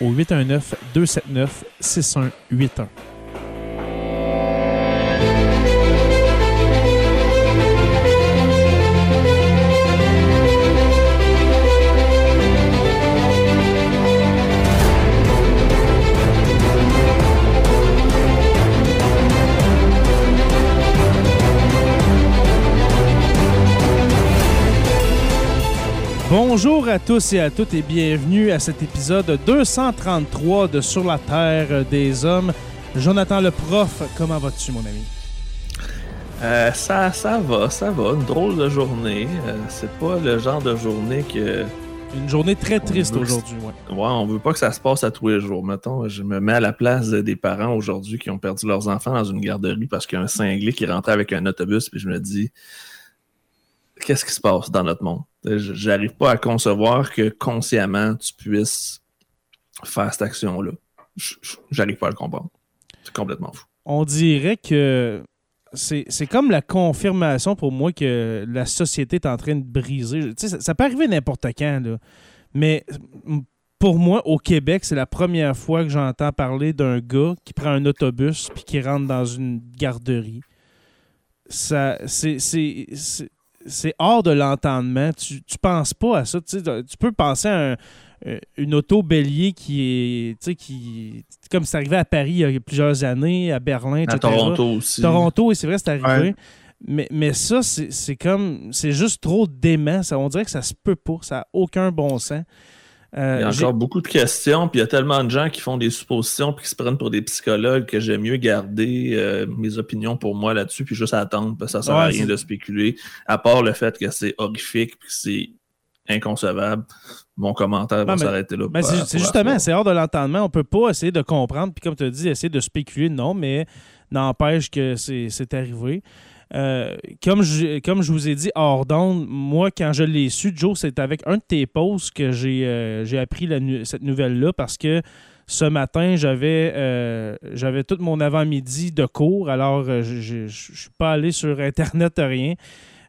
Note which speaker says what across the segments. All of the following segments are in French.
Speaker 1: au 819 Bonjour à tous et à toutes et bienvenue à cet épisode 233 de Sur la Terre des Hommes. Jonathan le prof, comment vas-tu mon ami?
Speaker 2: Euh, ça, ça va, ça va. Une drôle de journée. Euh, c'est pas le genre de journée que.
Speaker 1: Une journée très triste aujourd'hui,
Speaker 2: ouais. Ouais, on veut pas que ça se passe à tous les jours. Mettons, je me mets à la place des parents aujourd'hui qui ont perdu leurs enfants dans une garderie parce qu'il y a un cinglé qui rentrait avec un autobus, puis je me dis, qu'est-ce qui se passe dans notre monde? J'arrive pas à concevoir que consciemment tu puisses faire cette action-là. J'arrive pas à le comprendre. C'est complètement fou.
Speaker 1: On dirait que c'est comme la confirmation pour moi que la société est en train de briser. Ça, ça, peut arriver n'importe quand, là. mais pour moi, au Québec, c'est la première fois que j'entends parler d'un gars qui prend un autobus puis qui rentre dans une garderie. Ça, c'est c'est hors de l'entendement. Tu, ne penses pas à ça. Tu, peux penser à euh, une auto bélier qui est qui comme c'est arrivé à Paris il y a plusieurs années, à Berlin, etc.
Speaker 2: À Toronto aussi.
Speaker 1: Toronto, et c'est vrai, c'est arrivé. Mais, mais ça, c'est comme. C'est juste trop dément. Ça, on dirait que ça se peut pas. Ça n'a aucun bon sens.
Speaker 2: Euh, il y a encore beaucoup de questions, puis il y a tellement de gens qui font des suppositions puis qui se prennent pour des psychologues que j'aime mieux garder euh, mes opinions pour moi là-dessus, puis juste attendre, parce que ça sert à rien de spéculer, à part le fait que c'est horrifique puis que c'est inconcevable. Mon commentaire va s'arrêter là.
Speaker 1: Ben, c'est justement, c'est hors de l'entendement. On peut pas essayer de comprendre, puis comme tu as dit, essayer de spéculer, non, mais n'empêche que c'est arrivé. Euh, comme, je, comme je vous ai dit hors moi, quand je l'ai su, Joe, c'est avec un de tes posts que j'ai euh, appris cette nouvelle-là parce que ce matin, j'avais euh, j'avais tout mon avant-midi de cours, alors je ne suis pas allé sur Internet, rien.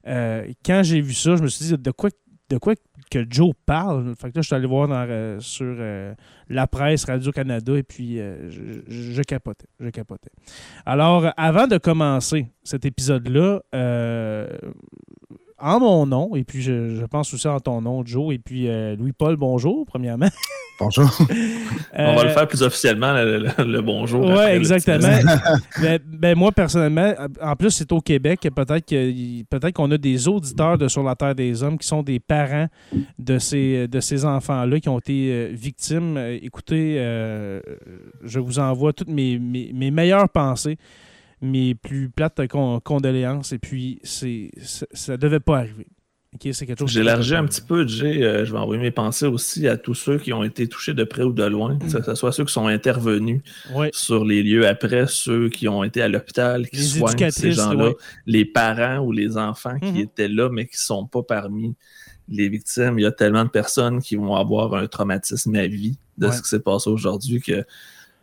Speaker 1: quand j'ai vu ça, je me suis dit de quoi, de quoi que Joe parle. Fait que là, je suis allé voir euh, sur euh, la presse Radio-Canada et puis euh, je, capotais. Je capotais. Alors, avant de commencer cet épisode-là, en mon nom, et puis je, pense aussi en ton nom, Joe, et puis Louis-Paul, bonjour, premièrement.
Speaker 3: Bonjour.
Speaker 2: On va le faire plus officiellement, le, bonjour.
Speaker 1: Oui, exactement. ben, ben, moi, personnellement, en plus, c'est au Québec. Peut-être peut qu'on a des auditeurs de Sur la Terre des Hommes qui sont des parents de ces, de ces enfants-là qui ont été euh, victimes. Euh, écoutez, euh, je vous envoie toutes mes, mes, meilleures pensées, mes plus plates condoléances. Et puis, ça ne devait pas arriver.
Speaker 2: J'élargis un petit peu, Jay. Euh, je vais envoyer mes pensées aussi à tous ceux qui ont été touchés de près ou de loin, que ce soit ceux qui sont intervenus sur les lieux après, ceux qui ont été à l'hôpital, qui soignent ces gens-là, les parents ou les enfants qui mhm. étaient là, mais qui ne sont pas parmi les victimes. Il y a tellement de personnes qui vont avoir un traumatisme à vie de ce qui s'est passé aujourd'hui que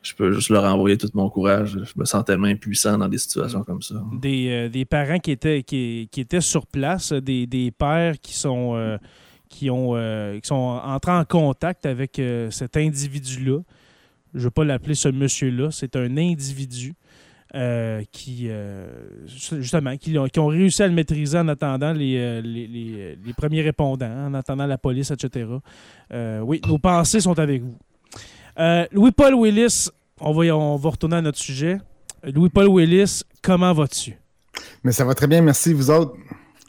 Speaker 2: je peux juste leur envoyer tout mon courage. Je me sens tellement impuissant dans des situations comme ça.
Speaker 1: Des, euh, des parents qui étaient, qui, étaient sur place, des, des pères qui sont, euh, qui, ont, euh, qui sont entrés en contact avec cet individu-là. Je ne vais pas l'appeler ce monsieur-là, c'est un individu. qui justement qui, qui, ont réussi à le maîtriser en attendant les, les, les, les premiers répondants, en attendant la police, etc. oui, nos pensées sont avec vous. Louis-Paul Willis, on va, on va retourner à notre sujet. Louis-Paul Willis, comment vas-tu?
Speaker 3: Mais ça va très bien, merci. Vous autres?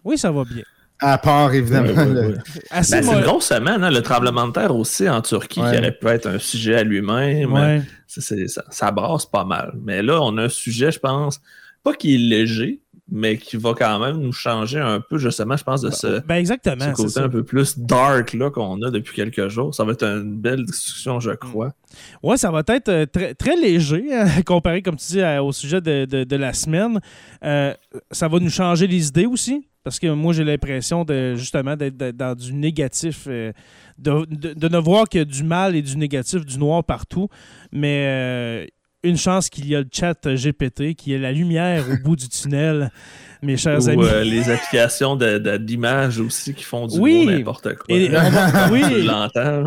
Speaker 1: Oui, ça va bien.
Speaker 3: À part, évidemment.
Speaker 2: Ben, c'est une grosse semaine, hein, le tremblement de terre aussi en Turquie, qui aurait pu être un sujet à lui-même. Ça, ça brasse pas mal. Mais là, on a un sujet, je pense, pas qui est léger, mais qui va quand même nous changer un peu, justement, je pense, de ce,
Speaker 1: ben exactement,
Speaker 2: côté un peu plus dark qu'on a depuis quelques jours. Ça va être une belle discussion, je crois.
Speaker 1: Oui, ça va être euh, très, très léger, hein, comparé, comme tu dis, au sujet de, la semaine. Euh, ça va nous changer les idées aussi, parce que moi, j'ai l'impression de justement d'être dans du négatif. Euh, de, de, ne voir que du mal et du négatif, du noir partout. Mais une chance qu'il y a le chat GPT, qui est la lumière au bout du tunnel, mes chers
Speaker 2: Ou,
Speaker 1: amis.
Speaker 2: Euh, les applications d'image aussi qui font du oui. n'importe quoi.
Speaker 1: Et, oui,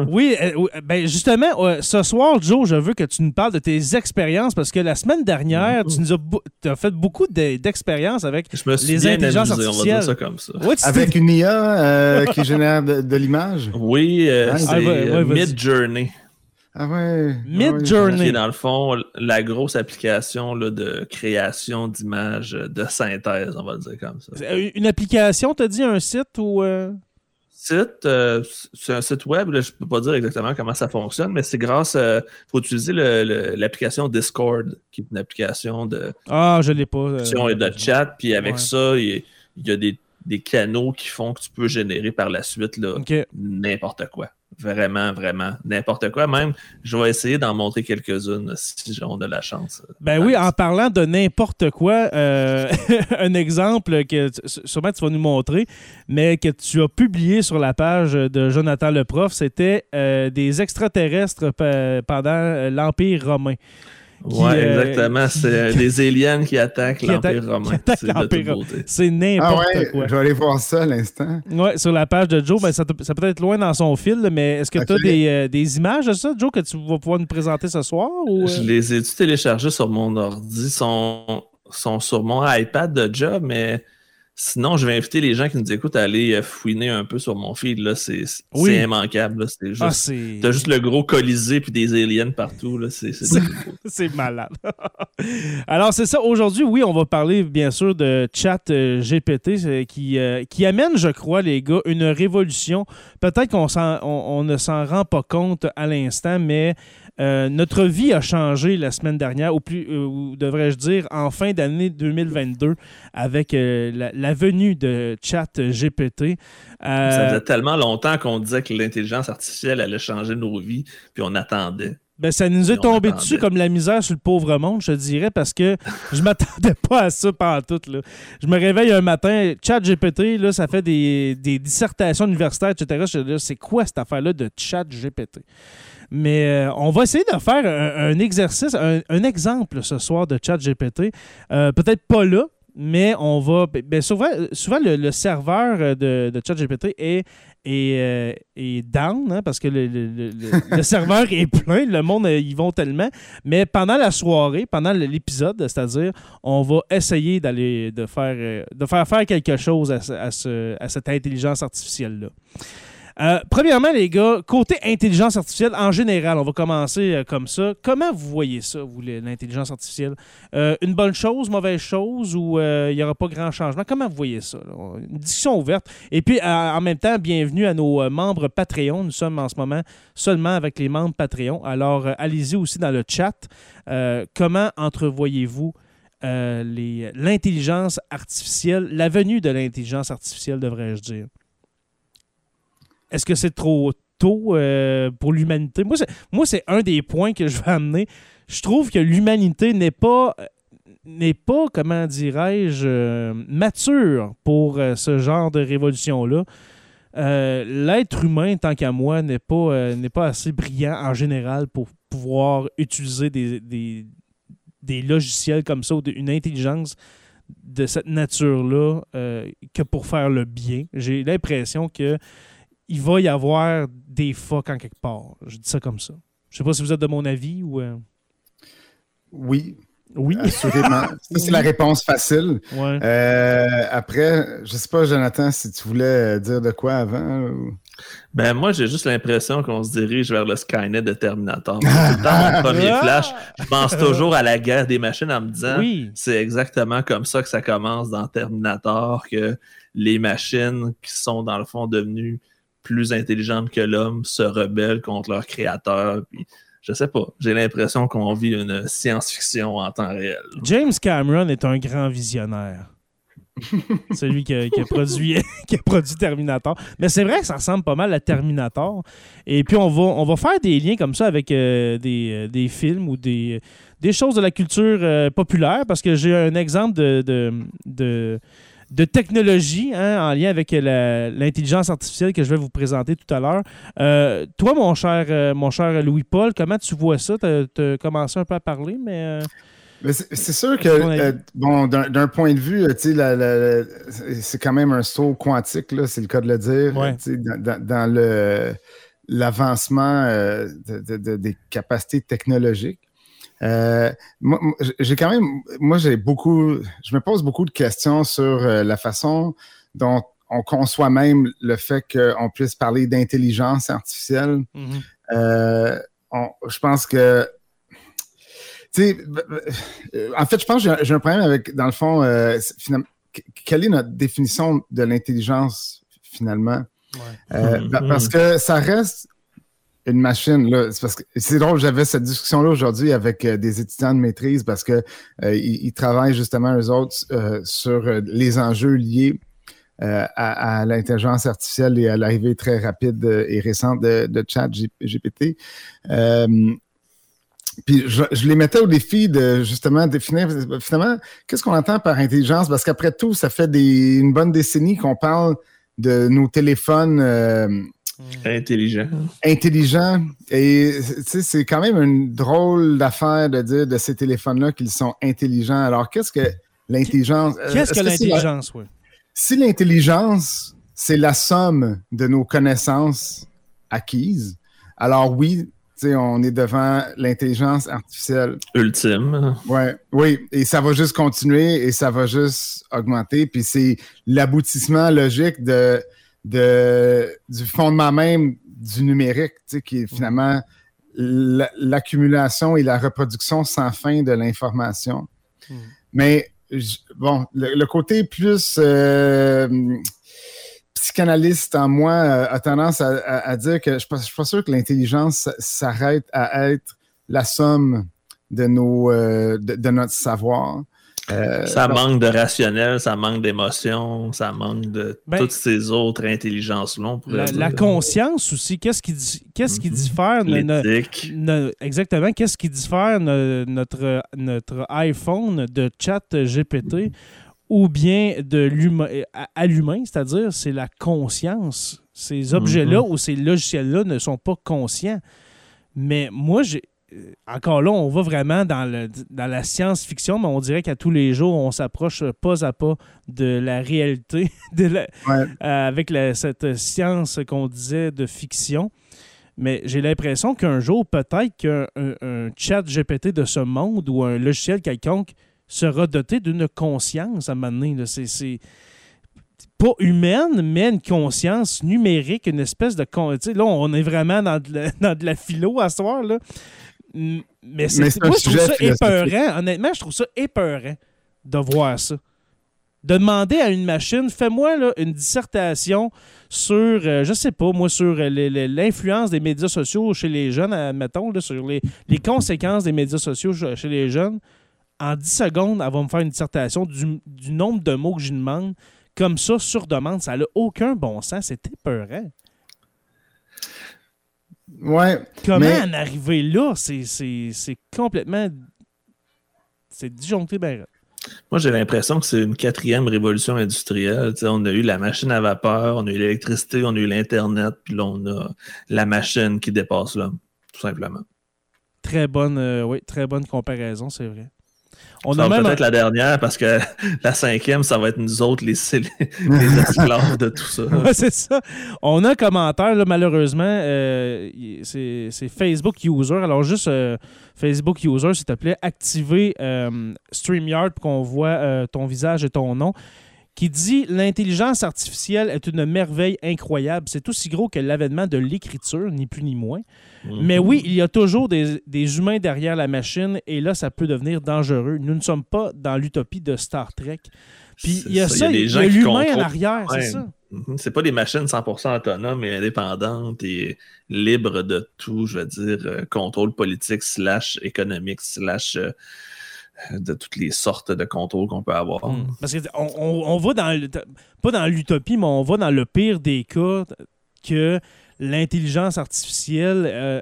Speaker 1: oui euh, ben justement, ce soir, Joe, je veux que tu nous parles de tes expériences parce que la semaine dernière, tu nous as, fait beaucoup d'expériences avec les intelligences artificielles. On va dire
Speaker 2: ça comme ça.
Speaker 3: avec une IA euh, qui génère de, l'image?
Speaker 2: Oui, c'est ah, Mid Journey.
Speaker 3: Ah ouais.
Speaker 1: Ah Mid Journey.
Speaker 2: dans le fond, la grosse application là, de création d'images de synthèse, on va le dire comme ça.
Speaker 1: Une application, t'as dit un site ou. Euh?
Speaker 2: Site, euh, c'est un site web, je peux pas dire exactement comment ça fonctionne, mais c'est grâce à. Il faut utiliser l'application Discord, qui est une application de.
Speaker 1: Ah, je l'ai pas.
Speaker 2: Euh, et de chat, puis avec ça, il y, a des, des, canaux qui font que tu peux générer par la suite n'importe quoi. Vraiment, vraiment. N'importe quoi. Même, je vais essayer d'en montrer quelques-unes si on a la chance.
Speaker 1: Ben oui, en parlant de n'importe quoi, euh, un exemple que sûrement tu vas nous montrer, mais que tu as publié sur la page de Jonathan le prof, c'était euh, des extraterrestres pendant l'Empire romain.
Speaker 2: Oui, euh, exactement. C'est des aliens qui attaquent l'Empire romain.
Speaker 1: C'est n'importe ah ouais, quoi.
Speaker 3: Je vais aller voir ça à l'instant.
Speaker 1: Oui, sur la page de Joe, ben, ça, peut être loin dans son fil, mais est-ce que tu as des, euh, des, images de ça, Joe, que tu vas pouvoir nous présenter ce soir? Ou,
Speaker 2: Je euh? les ai téléchargés sur mon ordi? Ils sont, sont sur mon iPad de job, mais Sinon, je vais inviter les gens qui nous écoutent à aller euh, fouiner un peu sur mon feed. Là. C'est, immanquable. C'est ah, juste, T'as juste le gros colisée puis des aliens partout. Là. C'est,
Speaker 1: c'est, malade. Alors, c'est ça. Aujourd'hui, oui, on va parler bien sûr de chat euh, GPT qui, euh, qui amène, je crois, les gars, une révolution. Peut-être qu'on on ne s'en rend pas compte à l'instant, mais euh, notre vie a changé la semaine dernière, ou plus, euh, devrais-je dire, en fin d'année 2022, avec euh, la, venue de Chat GPT.
Speaker 2: Ça faisait tellement longtemps qu'on disait que l'intelligence artificielle allait changer nos vies, puis on attendait.
Speaker 1: Ben, ça nous est tombé dessus comme la misère sur le pauvre monde, je dirais, parce que je m'attendais pas à ça pendant tout. Là. Je me réveille un matin, chat GPT, là, ça fait des, dissertations universitaires, etc. Je c'est quoi cette affaire-là de chat GPT? Mais euh, on va essayer de faire un, exercice, un, exemple ce soir de chat GPT. Euh, peut-être pas là, mais on va. Ben, souvent, souvent le, serveur de, de ChatGPT est, est, down, hein, parce que le, serveur est plein, le monde, euh, ils vont tellement. Mais pendant la soirée, pendant l'épisode, c'est-à-dire, on va essayer d'aller de faire, de faire faire quelque chose à, à, ce, à cette intelligence artificielle-là. Euh, premièrement, les gars, côté intelligence artificielle en général, on va commencer euh, comme ça. Comment vous voyez ça, vous, l'intelligence artificielle? Euh, une bonne chose, mauvaise chose ou il n'y aura pas grand changement? Comment vous voyez ça? Une discussion ouverte. Et puis, en même temps, bienvenue à nos membres Patreon. Nous sommes en ce moment seulement avec les membres Patreon. Alors, allez-y aussi dans le chat. comment entrevoyez-vous l'intelligence artificielle, la venue de l'intelligence artificielle, devrais-je dire? Est-ce que c'est trop tôt euh, pour l'humanité? Moi, c'est un des points que je veux amener. Je trouve que l'humanité n'est pas n'est pas, comment dirais-je, euh, mature pour euh, ce genre de révolution-là. L'être humain, tant qu'à moi, n'est pas, n'est pas assez brillant en général pour, pouvoir utiliser des, des, des logiciels comme ça ou une intelligence de cette nature-là euh, que pour faire le bien. J'ai l'impression que il va y avoir des fucks en quelque part. Je dis ça comme ça. Je sais pas si vous êtes de mon avis ou. euh,
Speaker 3: Oui,
Speaker 1: Oui.
Speaker 3: assurément. Ça, c'est la réponse facile.
Speaker 1: Ouais.
Speaker 3: Euh, après, je sais pas, Jonathan, si tu voulais dire de quoi avant. ou-
Speaker 2: Ben, moi, j'ai juste l'impression qu'on se dirige vers le Skynet de Terminator. Tout le temps, mon premier
Speaker 1: Ah!
Speaker 2: flash, je pense toujours à la guerre des machines en me disant
Speaker 1: Oui.
Speaker 2: c'est exactement comme ça que ça commence dans Terminator, que les machines qui sont dans le fond devenues plus intelligentes que l'homme se rebellent contre leur créateur. Puis, je sais pas, j'ai l'impression qu'on vit une science-fiction en temps réel.
Speaker 1: James Cameron est un grand visionnaire. Celui qui a, qui a produit, qui a produit Terminator. Mais c'est vrai que ça ressemble pas mal à Terminator. Et puis, on va, on va faire des liens comme ça avec euh, des, euh, des films ou des, des choses de la culture euh, populaire parce que j'ai un exemple de, de, de, de technologie hein, en lien avec l'intelligence artificielle que je vais vous présenter tout à l'heure. Euh, toi, mon cher, euh, mon cher Louis-Paul, comment tu vois ça? Tu as commencé un peu à parler, mais... euh,
Speaker 3: c'est sûr que, euh, bon, d'un point de vue, c'est quand même un saut quantique, c'est le cas de le dire,
Speaker 1: Ouais.
Speaker 3: dans, l'avancement euh, de- de- de- des capacités technologiques. Euh, moi, j'ai quand même, moi, j'ai beaucoup, je me pose beaucoup de questions sur euh, la façon dont on conçoit même le fait qu'on puisse parler d'intelligence artificielle.
Speaker 1: mhm.
Speaker 3: Euh, on- je pense que. Tu sais, b- b- euh, en fait, je pense que j'ai un- problème avec, dans le fond, euh, quelle est notre définition de l'intelligence, finalement? Euh, pa- Parce que ça reste une machine. là. C'est parce que c'est drôle, j'avais cette discussion-là aujourd'hui avec euh, des étudiants de maîtrise parce que euh, ils, travaillent justement, eux autres, euh, sur les enjeux liés à, l'intelligence artificielle et à l'arrivée très rapide et récente de, chat GPT. Puis je, je les mettais au défi de justement définir finalement qu'est-ce qu'on entend par intelligence? Parce qu'après tout, ça fait des, une bonne décennie qu'on parle de nos téléphones
Speaker 2: Intelligent.
Speaker 3: intelligents. Et tu sais, c'est quand même une drôle d'affaire de dire de ces téléphones-là qu'ils sont intelligents. Alors, qu'est-ce que l'intelligence. euh,
Speaker 1: Qu'est-ce que
Speaker 3: est-ce c'est la-
Speaker 1: l'intelligence, oui?
Speaker 3: si l'intelligence, c'est la somme de nos connaissances acquises, alors oui, tu sais, on est devant l'intelligence artificielle.
Speaker 2: Ultime.
Speaker 3: Ouais, oui, et ça va juste continuer et ça va juste augmenter. Puis c'est l'aboutissement logique de, de, du fondement même du numérique, tu sais, qui est finalement la- l'accumulation et la reproduction sans fin de l'information.
Speaker 1: Mm.
Speaker 3: Mais bon, le, le côté plus euh, psychanalyste en moi euh, a tendance à, à- à dire que je ne suis pas sûr que l'intelligence s'arrête à être la somme de, nos, euh, de, de notre savoir. Euh,
Speaker 2: Ça manque de rationnel, ça manque d'émotion, ça manque de
Speaker 1: Ben,
Speaker 2: toutes ces autres intelligences-là.
Speaker 1: La, conscience aussi, qu'est-ce qui, qu'est-ce qui
Speaker 2: Mhm.
Speaker 1: diffère exactement, qu'est-ce qui diffère no- notre, notre iPhone de chat GPT ou bien de l'humain à, l'humain, c'est-à-dire c'est la conscience. Ces objets-là ou ces logiciels-là ne sont pas conscients. Mais moi, j'ai encore là, on va vraiment dans, le, dans la science-fiction, mais on dirait qu'à tous les jours, on s'approche pas à pas de la réalité, de la,
Speaker 3: Ouais.
Speaker 1: euh, avec la- cette science qu'on disait de fiction. Mais j'ai l'impression qu'un jour, peut-être qu'un un- un chat GPT de ce monde ou un logiciel quelconque sera doté d'une conscience à un moment donné. C'est- pas humaine, mais une conscience numérique, une espèce de... Là, on est vraiment dans de la, dans de la philo à ce soir. Là. Mais, c'est- moi, je trouve ça épeurant. Honnêtement, je trouve ça épeurant de voir ça. De demander à une machine, fais-moi là, une dissertation sur, euh, je sais pas, moi, sur euh, l'influence des médias sociaux chez les jeunes, admettons, là, sur les, les conséquences des médias sociaux chez chez les jeunes. En 10 secondes, elle va me faire une dissertation du, du nombre de mots que je demande. Comme ça, sur demande, ça n'a aucun bon sens. C'est épeurant.
Speaker 3: Ouais.
Speaker 1: Comment
Speaker 3: Mais-
Speaker 1: en arriver là? C'est- C'est c'est complètement. C'est disjoncté ben.
Speaker 2: Moi, j'ai l'impression que c'est une quatrième révolution industrielle. Tu sais, on a eu la machine à vapeur, on a eu l'électricité, on a eu l'Internet, puis là, on a la machine qui dépasse l'homme, tout simplement.
Speaker 1: très bonne, euh, oui, très bonne comparaison, c'est vrai.
Speaker 2: On ça a même peut-être la dernière parce que la cinquième, ça va être nous autres, les, les esclaves de tout ça.
Speaker 1: c'est ça. On a un commentaire, malheureusement, euh, c'est Facebook User. Alors, juste euh, Facebook User, s'il te plaît, activez euh, StreamYard pour qu'on voit ton visage et ton nom qui dit l'intelligence artificielle est une merveille incroyable. C'est aussi gros que l'avènement de l'écriture, ni plus ni moins. Mhm. Mais oui, il y a toujours des, humains derrière la machine et là, ça peut devenir dangereux. Nous ne sommes pas dans l'utopie de Star Trek. Puis il y a ça, il y a, l'humain à l'arrière, c'est ça.
Speaker 2: Mhm. C'est pas des machines 100% autonomes et indépendantes et libres de tout, je veux dire, euh, contrôle politique slash économique slash... Euh, de toutes les sortes de contrôles qu'on peut avoir. Hmm.
Speaker 1: Parce qu'on on, va dans, pas dans l'utopie, mais on va dans le pire des cas que l'intelligence artificielle euh,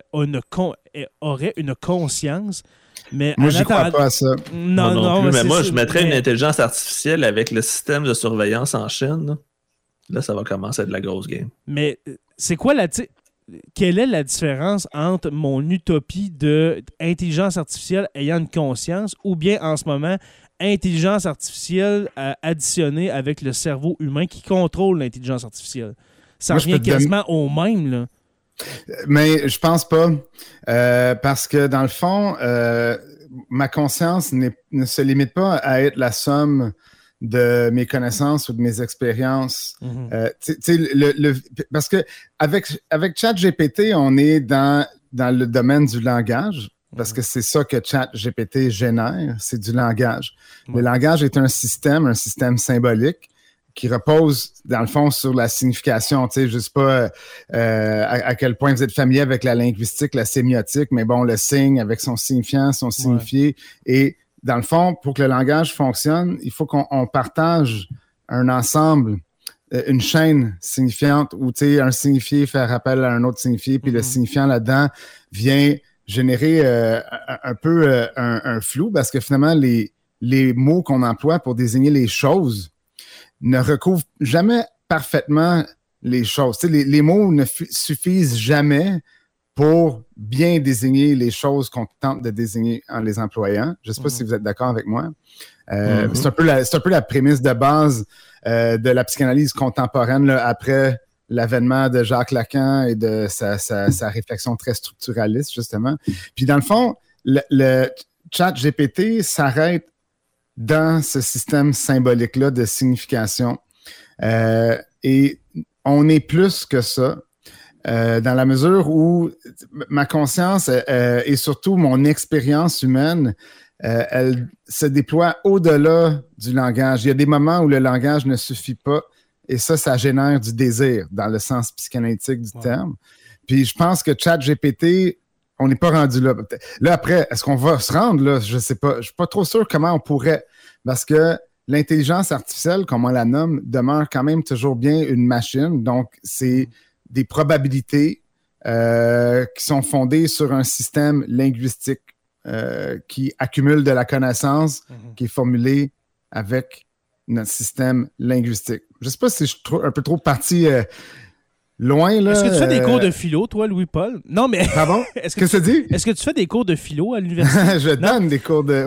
Speaker 1: aurait une conscience. Mais
Speaker 3: moi, je crois pas à ça.
Speaker 1: Non, non,
Speaker 2: mais, moi, je mettrais une intelligence artificielle avec le système de surveillance en Chine. Là, ça va commencer à être de la grosse game.
Speaker 1: Mais euh, c'est quoi la quelle est la différence entre mon utopie de intelligence artificielle ayant une conscience ou bien en ce moment intelligence artificielle euh, additionnée avec le cerveau humain qui contrôle l'intelligence artificielle? Ça revient quasiment au même, là.
Speaker 3: Mais je pense pas. Euh, parce que dans le fond, euh, ma conscience ne se limite pas à être la somme de mes connaissances ou de mes expériences. Euh, le, parce que avec, avec ChatGPT, on est dans, dans le domaine du langage, parce mhm. que c'est ça que ChatGPT génère, c'est du langage. Le langage est un système, un système symbolique qui repose, dans le fond, sur la signification. Tu sais, je sais pas euh, à, quel point vous êtes familier avec la linguistique, la sémiotique, mais bon, le signe avec son signifiant, son signifié, et dans le fond, pour que le langage fonctionne, il faut qu'on partage un ensemble, euh, une chaîne signifiante où un signifié fait appel à un autre signifié, puis le mm-hmm. signifiant là-dedans vient générer euh, un, peu euh, un, flou parce que finalement, les, les mots qu'on emploie pour désigner les choses ne recouvrent jamais parfaitement les choses. Les, les, mots ne suffisent jamais pour bien désigner les choses qu'on tente de désigner en les employant. Je ne sais pas si mhm. vous êtes d'accord avec moi. Euh, mhm. C'est un, peu la, un peu la prémisse de base euh, de la psychanalyse contemporaine après l'avènement de Jacques Lacan et de sa, sa, réflexion très structuraliste, justement. Puis dans le fond, le, chat GPT s'arrête dans ce système symbolique-là de signification. Euh, et on est plus que ça. Euh, dans la mesure où ma conscience euh, et surtout mon expérience humaine, euh, elle se déploie au-delà du langage. Il y a des moments où le langage ne suffit pas et ça, ça génère du désir dans le sens psychanalytique du terme. Puis je pense que ChatGPT, on n'est pas rendu là. Là, après, est-ce qu'on va se rendre là? Je ne sais pas. Je ne suis pas trop sûr comment on pourrait. Parce que l'intelligence artificielle, comme on la nomme, demeure quand même toujours bien une machine. Donc, c'est des probabilités euh, qui sont fondées sur un système linguistique euh, qui accumule de la connaissance mhm. qui est formulée avec notre système linguistique. Je ne sais pas si je suis un peu trop parti euh, loin. Là,
Speaker 1: Est-ce que tu fais des cours de philo, toi, Louis-Paul? Non, mais.
Speaker 3: Pardon? Est-ce que, tu dis?
Speaker 1: Est-ce que tu fais des cours de philo à l'université?
Speaker 3: je donne des cours de.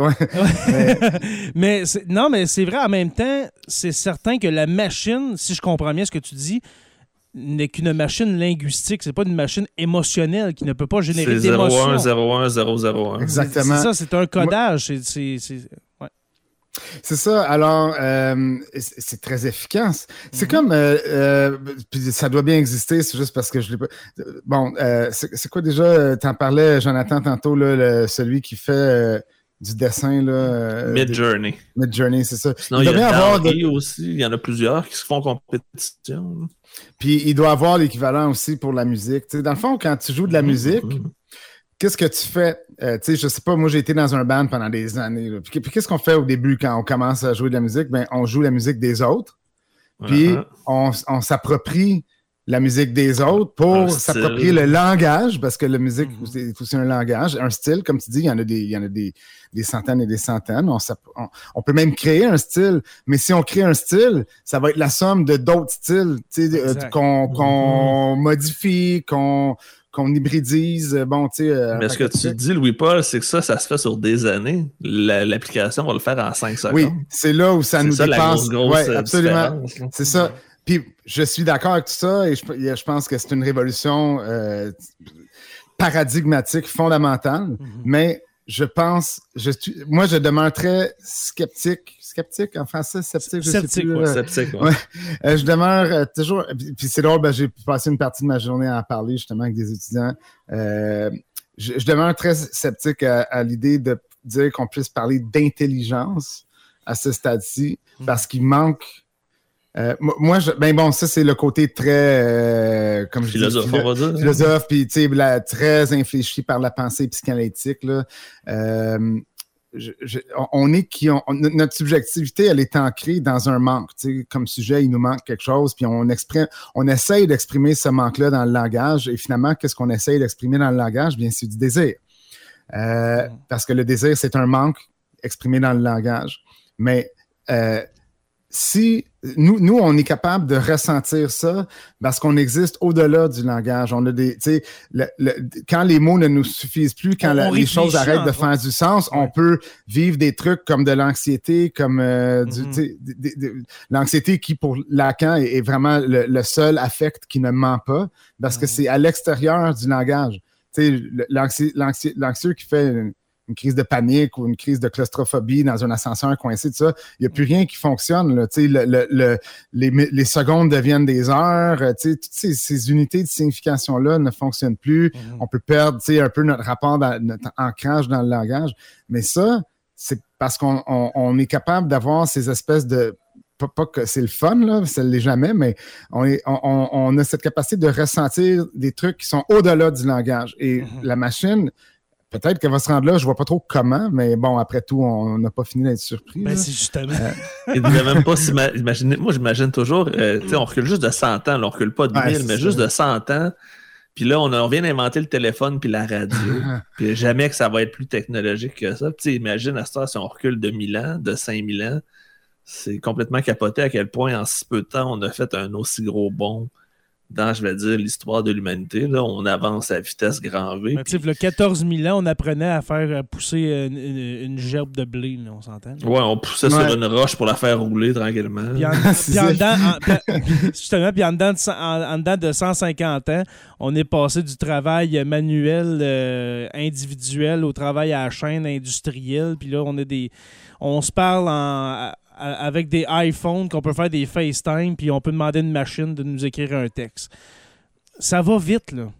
Speaker 1: mais, non, mais c'est vrai, en même temps, c'est certain que la machine, si je comprends bien ce que tu dis, n'est qu'une machine linguistique, c'est pas une machine émotionnelle qui ne peut pas générer d'émotions.
Speaker 2: C'est 01, 001,
Speaker 3: Exactement.
Speaker 1: C'est ça, c'est un codage. C'est
Speaker 3: C'est ça. Alors, euh, c'est très efficace. C'est mhm. comme, euh, euh, puis ça doit bien exister. C'est juste parce que je l'ai pas. Bon, c'est quoi déjà T'en parlais, Jonathan, tantôt là, celui qui fait du dessin là.
Speaker 2: Mid Journey.
Speaker 3: Mid Journey, c'est ça.
Speaker 2: il, y a aussi. Il y en a plusieurs qui se font compétition.
Speaker 3: Puis il doit avoir l'équivalent aussi pour la musique. dans le fond, quand tu joues de la mhm, musique, mhm. qu'est-ce que tu fais? Euh, tu sais, je sais pas, moi j'ai été dans un band pendant des années. Puis, qu'est-ce qu'on fait au début quand on commence à jouer de la musique? Ben, on joue la musique des autres. Puis uh-huh. on s'approprie la musique des autres pour s'approprier le langage, parce que la musique, mhm. c'est aussi un langage, un style, comme tu dis, il y en a des, il y en a des, des centaines et des centaines. On, on, peut même créer un style, mais si on crée un style, ça va être la somme de d'autres styles qu'on mhm. modifie, qu'on qu'on hybridise. Bon, tu sais.
Speaker 2: Mais ce que tu dis, Louis-Paul, c'est que ça, ça se fait sur des années. L'application va le faire en 5 secondes.
Speaker 3: Oui, c'est là où ça nous
Speaker 2: ça,
Speaker 3: dépasse.
Speaker 2: La grosse, grosse
Speaker 3: absolument. C'est ça. Puis je suis d'accord avec tout ça et je, je pense que c'est une révolution euh, paradigmatique, fondamentale, mm -hmm. mais je pense, je, moi, je demeure très sceptique. Sceptique en français, sceptique, je
Speaker 1: sceptique,
Speaker 3: sais plus.
Speaker 2: Ouais,
Speaker 3: euh,
Speaker 2: sceptique, ouais.
Speaker 3: ouais. Euh, je demeure euh, toujours. Puis c'est drôle, ben, j'ai passé une partie de ma journée à en parler justement avec des étudiants. Euh, je, je, demeure très sceptique à, à l'idée de dire qu'on puisse parler d'intelligence à ce stade-ci mmh. parce qu'il manque euh, moi, je, ben bon, ça, c'est le côté très, euh, comme
Speaker 2: philosophe,
Speaker 3: je dis,
Speaker 2: on va dire.
Speaker 3: philosophe, puis tu sais, très infléchi par la pensée psychanalytique. Là. Euh, je, je, on est qui, on, notre subjectivité, elle est ancrée dans un manque. Tu sais, comme sujet, il nous manque quelque chose, puis on exprime, on essaye d'exprimer ce manque-là dans le langage, et finalement, qu'est-ce qu'on essaye d'exprimer dans le langage? Bien, c'est du désir, mmh. parce que le désir, c'est un manque exprimé dans le langage. Mais si nous, nous, on est capable de ressentir ça parce qu'on existe au-delà du langage. On a des, tu sais, le, le, quand les mots ne nous suffisent plus, quand la, les choses arrêtent de faire du sens, ouais. on peut vivre des trucs comme de l'anxiété, comme euh, mm -hmm. l'anxiété qui pour Lacan est, est vraiment le, le, seul affect qui ne ment pas parce que c'est à l'extérieur du langage. Tu sais, l'anxieux qui fait une, une crise de panique ou une crise de claustrophobie dans un ascenseur coincé, tout ça, il n'y a plus rien qui fonctionne. Là, le, le, le, les, les, secondes deviennent des heures. Toutes ces, ces, unités de signification-là ne fonctionnent plus. Mm -hmm. On peut perdre un peu notre rapport, dans, notre ancrage dans le langage. Mais ça, c'est parce qu'on on, on est capable d'avoir ces espèces de pas, que c'est le fun, là, ça ne l'est jamais, mais on, est, on, on, a cette capacité de ressentir des trucs qui sont au-delà du langage. Et mm -hmm. la machine, Peut-être qu'elle va se rendre là, je vois pas trop comment, mais bon, après tout, on n'a pas fini d'être surpris.
Speaker 1: Ben, c'est justement. Euh...
Speaker 2: Il ne même pas s'imaginer. Moi, j'imagine toujours, euh, tu sais, on recule juste de 100 ans, là, on recule pas de 1000, ouais, mais juste de 100 ans. Puis là, on, a, on vient d'inventer le téléphone puis la radio. puis jamais que ça va être plus technologique que ça. Tu sais, imagine à ce temps, si on recule de 1000 ans, de 5000 ans, c'est complètement capoté à quel point en si peu de temps, on a fait un aussi gros bond dans, je vais dire, l'histoire de l'humanité. Là, on avance à vitesse grand V.
Speaker 1: Ben. Le 14 000 ans, on apprenait à faire pousser une, une, une gerbe de blé, là, on s'entend?
Speaker 2: Ouais, on poussait ouais. sur une roche pour la faire rouler tranquillement.
Speaker 1: Puis en, puis en dedans, en, justement, puis en dedans, de, en, en dedans, de, 150 ans, on est passé du travail manuel euh, individuel au travail à la chaîne industrielle. Puis là, on a des... On se parle en avec des iPhones qu'on peut faire des FaceTime puis on peut demander à une machine de nous écrire un texte. Ça va vite, là.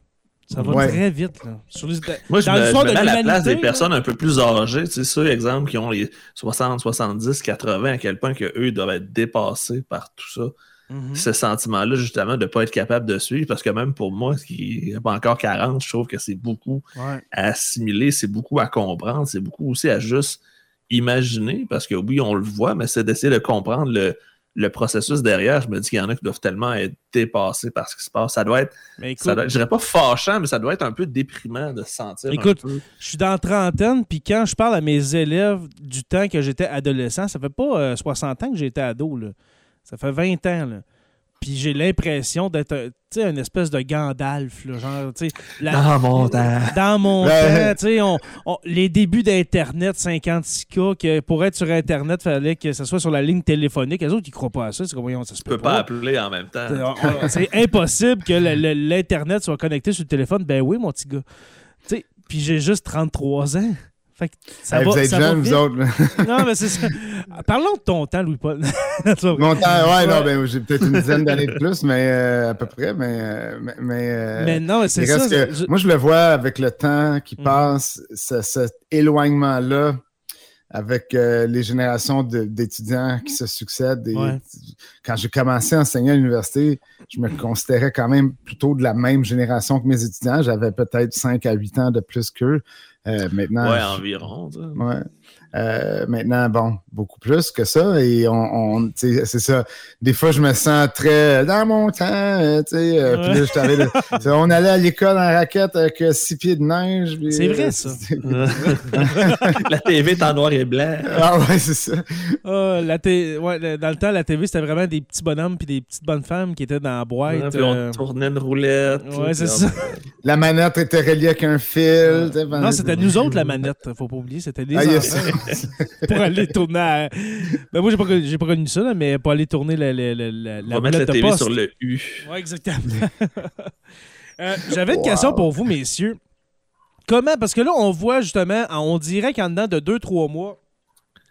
Speaker 1: Ça va ouais. très vite. Là. Sur les...
Speaker 2: Moi, je Dans me, je me mets à la place des personnes un peu plus âgées. Tu sais, ceux, exemple, qui ont les 60, 70, 80, à quel point qu'eux doivent être dépassés par tout ça. Mm -hmm. Ce sentiment-là, justement, de ne pas être capable de suivre. Parce que même pour moi, qui n'est pas encore 40, je trouve que c'est beaucoup
Speaker 1: ouais.
Speaker 2: à assimiler, c'est beaucoup à comprendre, c'est beaucoup aussi à juste imaginer, parce que oui, on le voit, mais c'est d'essayer de comprendre le, le, processus derrière. Je me dis qu'il y en a qui doivent tellement être dépassés par ce qui se passe. Ça doit être, écoute, ça doit, je dirais pas fâchant, mais ça doit être un peu déprimant de se sentir.
Speaker 1: Écoute, je suis dans la trentaine, puis quand je parle à mes élèves du temps que j'étais adolescent, ça fait pas euh, 60 ans que j'étais ado, là. ça fait 20 ans. Là. Puis j'ai l'impression d'être une espèce de Gandalf. Là, genre,
Speaker 2: la, dans mon temps.
Speaker 1: Dans mon temps. On, on, les débuts d'Internet 56K, que pour être sur Internet, il fallait que ce soit sur la ligne téléphonique. Les autres, ils ne croient pas à ça. C'est comme, ça se
Speaker 2: peut, peut pas. appeler en même temps.
Speaker 1: C'est impossible que l'Internet soit connecté sur le téléphone. Ben oui, mon petit gars. Puis j'ai juste 33 ans. Fait que ça
Speaker 3: hey,
Speaker 1: va,
Speaker 3: vous êtes jeunes, vous autres.
Speaker 1: non, mais c'est ça. Parlons de ton temps, Louis-Paul.
Speaker 3: Mon temps, ouais, non, ben, j'ai peut-être une dizaine d'années de plus, mais euh, à peu près, mais. Euh, mais, mais, euh,
Speaker 1: mais non, c'est ça.
Speaker 3: Que, je... Moi, je le vois avec le temps qui mm. passe, ce, cet éloignement-là avec euh, les générations d'étudiants qui se succèdent. Et
Speaker 1: ouais.
Speaker 3: Quand j'ai commencé à enseigner à l'université, je me considérais quand même plutôt de la même génération que mes étudiants. J'avais peut-être 5 à 8 ans de plus qu'eux. Euh, maintenant,
Speaker 2: ouais, environ.
Speaker 3: Ouais. Euh, maintenant, bon, beaucoup plus que ça. Et on, on c'est ça. Des fois, je me sens très dans mon temps. Euh, tu sais, euh, puis là, je t'avais de- on allait à l'école en raquette avec euh, six pieds de neige.
Speaker 1: C'est vrai, ça.
Speaker 2: la TV est en noir et blanc.
Speaker 3: ah ouais, c'est ça.
Speaker 1: Ah, la té- ouais, le- dans le temps, la TV, c'était vraiment des petits bonhommes puis des petites bonnes femmes qui étaient dans la boîte.
Speaker 2: Ouais, puis
Speaker 1: euh,
Speaker 2: on tournait une roulette.
Speaker 1: Ouais, c'est ça.
Speaker 3: La manette était reliée avec un fil. tu sais,
Speaker 1: Non, c'était nous autres la manette, faut pas oublier. C'était les
Speaker 3: Ah,
Speaker 1: enfants pour aller tourner à... Ben moi, j'ai pas, j'ai pas connu ça, là, mais pour aller tourner la, la, la, la,
Speaker 2: On
Speaker 1: la
Speaker 2: va mettre la TV
Speaker 1: poste.
Speaker 2: sur le U.
Speaker 1: Ouais, exactement. Euh, J'avais une
Speaker 3: Wow.
Speaker 1: question pour vous, messieurs. Comment, parce que là, on voit justement, on dirait qu'en dedans de 2-3 mois,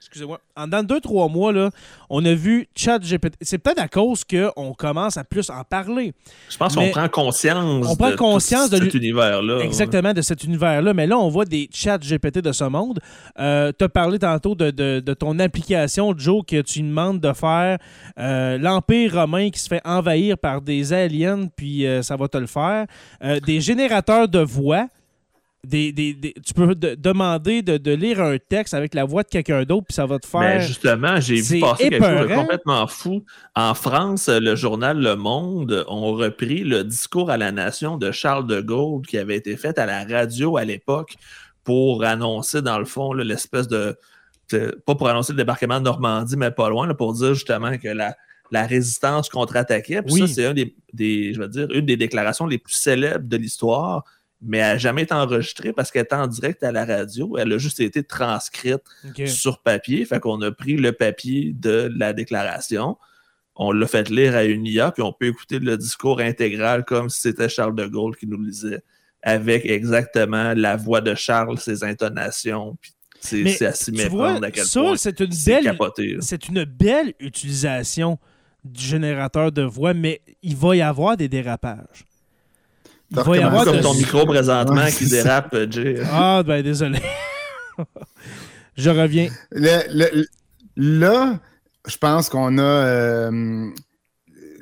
Speaker 1: excusez-moi, en dedans de 2-3 mois, là, on a vu ChatGPT. C'est peut-être à cause qu'on commence à plus en parler.
Speaker 2: Je pense qu'on prend conscience
Speaker 1: on prend
Speaker 2: de
Speaker 1: conscience
Speaker 2: tout
Speaker 1: de
Speaker 2: cet univers-là. ouais.
Speaker 1: Exactement, de cet univers-là. Mais là, on voit des chats GPT de ce monde. Euh, tu as parlé tantôt de, de- de ton application, Joe, que tu demandes de faire euh, l'Empire romain qui se fait envahir par des aliens, puis euh, ça va te le faire. Des générateurs de voix. Des, des- des- tu peux de- demander de, de lire un texte avec la voix de quelqu'un d'autre, puis ça va te faire.
Speaker 2: Mais justement, j'ai vu passer quelque chose de
Speaker 1: épeurant.
Speaker 2: complètement fou. En France, le journal Le Monde ont repris le discours à la nation de Charles de Gaulle qui avait été fait à la radio à l'époque pour annoncer, dans le fond, l'espèce de. de- Pas pour annoncer le débarquement de Normandie, mais pas loin, là, pour dire justement que la, la résistance contre-attaquait. Puis
Speaker 1: Oui.
Speaker 2: ça, c'est un des, des- je veux dire, une des déclarations les plus célèbres de l'histoire, mais elle n'a jamais été enregistrée parce qu'elle était en direct à la radio. Elle a juste été transcrite sur papier. Fait qu'on a pris le papier de la déclaration, on l'a fait lire à une IA, puis on peut écouter le discours intégral comme si c'était Charles de Gaulle qui nous le lisait, avec exactement la voix de Charles, ses intonations. Puis c'est à s'y méprendre à quel
Speaker 1: ça,
Speaker 2: point
Speaker 1: c'est une belle c'est une belle utilisation du générateur de voix, mais il va y avoir des dérapages. Il va y avoir
Speaker 2: Comme
Speaker 1: de-
Speaker 2: ton micro présentement qui dérape, euh, Jay.
Speaker 1: Ah, ben désolé. Je reviens.
Speaker 3: Le- le- là, je pense qu'on a euh,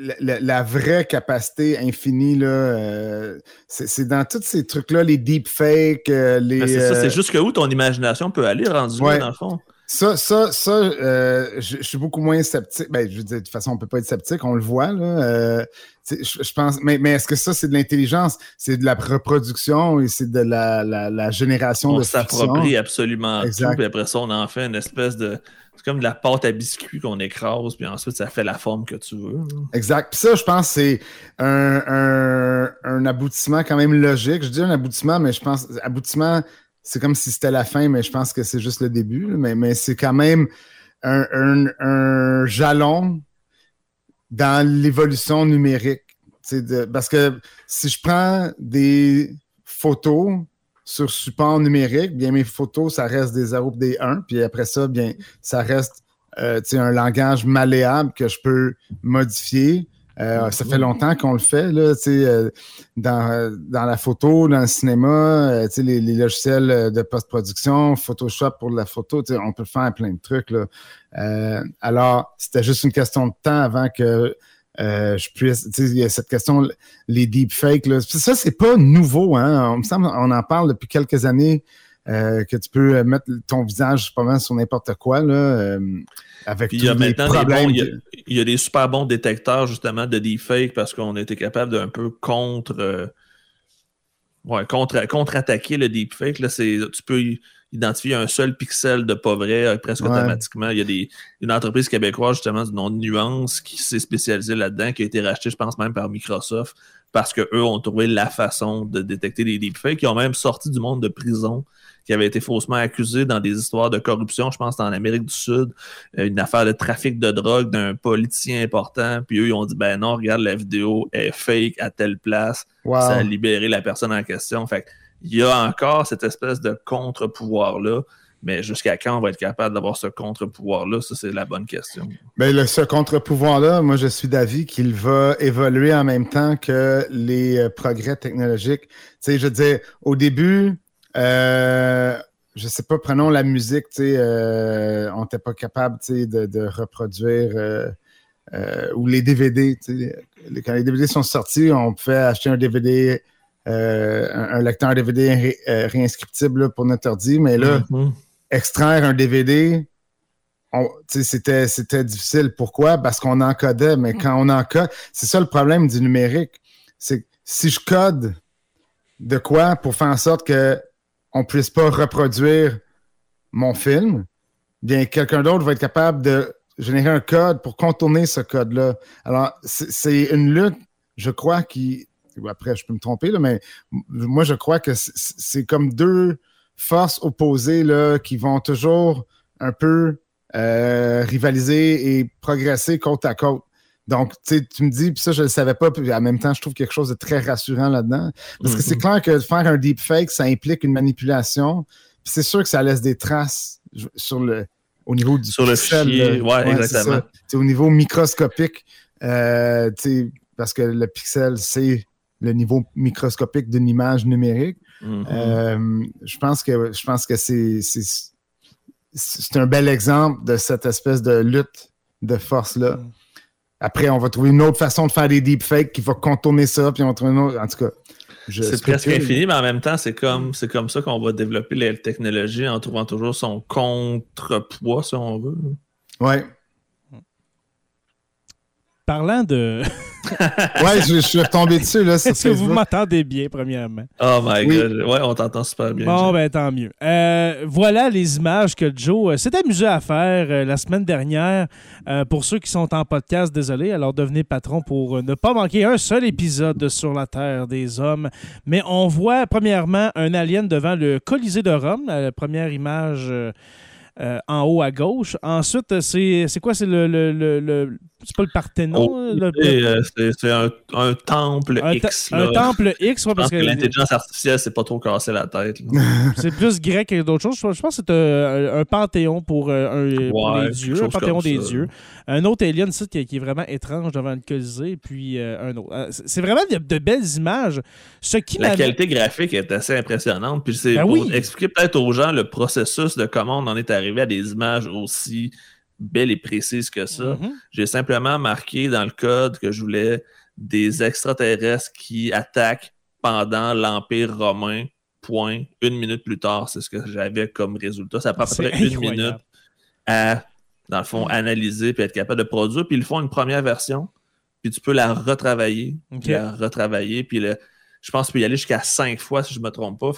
Speaker 3: la, la- la vraie capacité infinie. là, euh, c'est c'est dans tous ces trucs-là, les deepfakes, euh, les.
Speaker 2: Mais c'est ça,
Speaker 3: euh,
Speaker 2: c'est juste que où ton imagination peut aller rendu
Speaker 3: Ouais.
Speaker 2: là, dans le fond?
Speaker 3: Ça, ça, ça, euh, je, je suis beaucoup moins sceptique. Ben, je veux dire, de toute façon, on peut pas être sceptique, on le voit. Là, euh, je, je pense, mais, mais est-ce que ça, c'est de l'intelligence? C'est de la reproduction et c'est de la, la, la génération
Speaker 2: On
Speaker 3: de
Speaker 2: s'approprie absolument
Speaker 3: Exact.
Speaker 2: tout, puis après ça, on en fait une espèce de. C'est comme de la pâte à biscuits qu'on écrase, puis ensuite, ça fait la forme que tu veux.
Speaker 3: Exact. Puis ça, je pense, c'est un, un, un aboutissement quand même logique. Je dis un aboutissement, mais je pense, aboutissement, c'est comme si c'était la fin, mais je pense que c'est juste le début. Mais, c'est quand même un, jalon dans l'évolution numérique. Parce que si je prends des photos sur support numérique, bien mes photos, ça reste des 0 et des 1. Puis après ça, bien, ça reste euh, un langage malléable que je peux modifier. Euh, ça fait longtemps qu'on le fait, là, tu sais, euh, dans, dans la photo, dans le cinéma, euh, tu sais, les, les logiciels euh, de post-production, Photoshop pour la photo, tu sais, on peut faire plein de trucs. Là. Euh, alors, c'était juste une question de temps avant que je puisse. Tu sais, il y a cette question, les deepfakes. Là. Ça, c'est pas nouveau. Hein? On me semble on en parle depuis quelques années. que tu peux mettre ton visage pas mal sur n'importe quoi là, avec
Speaker 2: il y a maintenant des
Speaker 3: problèmes.
Speaker 2: bons, il y a,
Speaker 3: que-
Speaker 2: il y a des super bons détecteurs justement de deepfake parce qu'on a été capable d'un peu contre, euh, ouais, contre, contre-attaquer le deepfake. Là, c'est, tu peux identifier un seul pixel de pas vrai euh, presque
Speaker 3: Ouais.
Speaker 2: automatiquement. Il y a des, une entreprise québécoise justement du nom de Nuance qui s'est spécialisée là-dedans, qui a été rachetée, je pense même par Microsoft, parce qu'eux ont trouvé la façon de détecter les deepfakes. Ils ont même sorti du monde de prison qui avait été faussement accusé dans des histoires de corruption, je pense, en Amérique du Sud, euh, une affaire de trafic de drogue d'un politicien important. Puis eux, ils ont dit, ben non, regarde, la vidéo est fake à telle place.
Speaker 3: Wow.
Speaker 2: Ça a libéré la personne en question. Fait il y a encore cette espèce de contre-pouvoir-là. Mais jusqu'à quand on va être capable d'avoir ce contre-pouvoir-là? Ça, c'est la bonne question.
Speaker 3: Ben, le, ce contre-pouvoir-là, moi, je suis d'avis qu'il va évoluer en même temps que les euh, progrès technologiques. Tu sais, je veux dire, au début, euh, je sais pas, prenons la musique, tu sais, euh, on n'était pas capable, tu sais, de, de reproduire, euh, ou les DVD, tu sais, les- quand les DVD sont sortis, on pouvait acheter un DVD, un, un lecteur DVD ré- réinscriptible là, pour notre ordi, mais là,
Speaker 2: Mhm.
Speaker 3: extraire un DVD, c'était, c'était difficile. Pourquoi? Parce qu'on encodait, mais quand on encode, c'est ça le problème du numérique. C'est si je code de quoi pour faire en sorte que on puisse pas reproduire mon film, bien quelqu'un d'autre va être capable de générer un code pour contourner ce code-là. Alors, c'est une lutte, je crois, qui. Après, je peux me tromper, là, mais moi, je crois que c'est comme deux forces opposées là, qui vont toujours un peu euh, rivaliser et progresser côte à côte. Donc, tu me dis, puis ça, je ne le savais pas, puis en même temps, je trouve quelque chose de très rassurant là-dedans. Parce que c'est mm-hmm. clair que faire un deepfake, ça implique une manipulation. Puis c'est sûr que ça laisse des traces sur le, au niveau du
Speaker 2: sur pixel, le fichier, ouais, exactement.
Speaker 3: au niveau microscopique, euh, parce que le pixel, c'est le niveau microscopique d'une image numérique. Mm-hmm. Euh, je pense que je pense que c'est c'est un bel exemple de cette espèce de lutte de force-là. Mm. Après, on va trouver une autre façon de faire des deepfakes qui va contourner ça, puis on va trouver une autre. En tout cas.
Speaker 2: C'est presque infini, mais en même temps, c'est comme, comme ça qu'on va développer les technologies en trouvant toujours son contrepoids, si on veut.
Speaker 3: Ouais.
Speaker 1: Parlant de.
Speaker 3: ouais, je, suis retombé dessus. là.
Speaker 1: Est-ce que vous m'entendez bien, premièrement?
Speaker 2: Oh my god. Ouais, on t'entend super bien.
Speaker 1: Bon, ben tant mieux. Euh, voilà les images que Joe euh, s'est amusé à faire euh, la semaine dernière. pour ceux qui sont en podcast, désolé, alors devenez patron pour ne pas manquer un seul épisode de Sur la Terre des Hommes. Mais on voit premièrement un alien devant le Colisée de Rome, la première image. en haut à gauche. Ensuite, c'est quoi? C'est le, le, le, c'est pas le Parthénon. Oh,
Speaker 2: euh, c'est un, temple X.
Speaker 1: Un temple X,
Speaker 2: parce que, l'intelligence artificielle, c'est pas trop cassé la tête.
Speaker 1: c'est plus grec que d'autres choses. Je pense que c'est un, panthéon pour, un, les dieux, un panthéon des dieux. Un autre alien site qui, est vraiment étrange devant le Colisée, puis euh, un autre. Euh, c'est vraiment de, belles images. Ce qui
Speaker 2: la qualité graphique est assez impressionnante. Puis c'est ben pour expliquer peut-être aux gens le processus de comment on en est arrivé à des images aussi belle et précise que ça. Mm-hmm. J'ai simplement marqué dans le code que je voulais des extraterrestres qui attaquent pendant l'Empire romain, point. Une minute plus tard, c'est ce que j'avais comme résultat. Ça prend à peu près une minute à, dans le fond, analyser puis être capable de produire. Puis ils font une première version, puis tu peux la retravailler, la retravailler, puis le, je pense qu'il peut y aller jusqu'à cinq fois si je ne me trompe pas.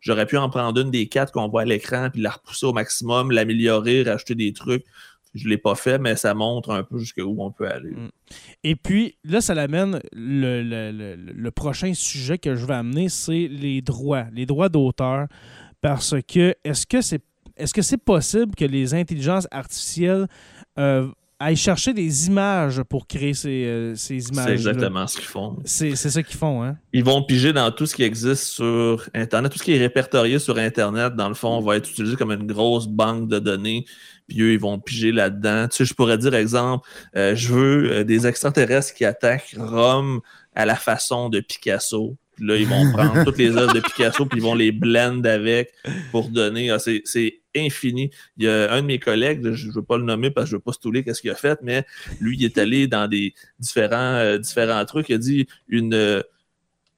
Speaker 2: j'aurais pu en prendre une des quatre qu'on voit à l'écran, puis la repousser au maximum, l'améliorer, rajouter des trucs. Je ne l'ai pas fait, mais ça montre un peu jusqu'où on peut aller. Mm.
Speaker 1: Et puis, là, ça l'amène, le, le, prochain sujet que je vais amener, c'est les droits, les droits d'auteur. Parce que, est-ce que c'est est-ce que c'est possible que les intelligences artificielles euh, aillent chercher des images pour créer ces, euh, ces images.
Speaker 2: C'est exactement ce qu'ils font.
Speaker 1: C'est ça qu'ils font, hein?
Speaker 2: Ils vont piger dans tout ce qui existe sur Internet. Tout ce qui est répertorié sur Internet, dans le fond, va être utilisé comme une grosse banque de données puis eux, ils vont piger là-dedans. Tu sais, je pourrais dire, exemple, euh, je veux euh, des extraterrestres qui attaquent Rome à la façon de Picasso. Puis là, ils vont prendre toutes les œuvres de Picasso, puis ils vont les blend avec pour donner. Ah, c'est infini. Il y a un de mes collègues, je ne veux pas le nommer parce que je ne veux pas stouler qu'est-ce qu'il a fait, mais lui, il est allé dans des différents, euh, différents trucs. Il a dit une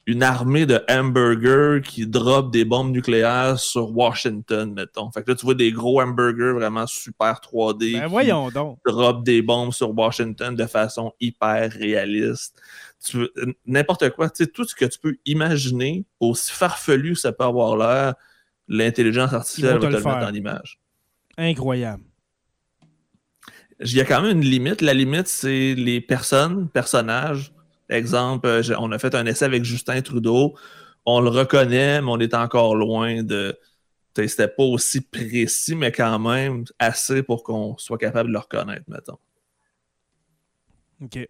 Speaker 2: une armée de hamburgers qui drop des bombes nucléaires sur Washington, mettons. Fait que là, tu vois des gros hamburgers vraiment super 3D.
Speaker 1: Ben voyons donc.
Speaker 2: Drop des bombes sur Washington de façon hyper réaliste. N'importe quoi. Tu sais, tout ce que tu peux imaginer, aussi farfelu que ça peut avoir l'air, l'intelligence artificielle va te le, mettre en image.
Speaker 1: Incroyable.
Speaker 2: Il y a quand même une limite. La limite, c'est les personnes, personnages Exemple, euh, on a fait un essai avec Justin Trudeau. On le reconnaît, mais on est encore loin de. C'était pas aussi précis, mais quand même assez pour qu'on soit capable de le reconnaître, mettons.
Speaker 1: OK.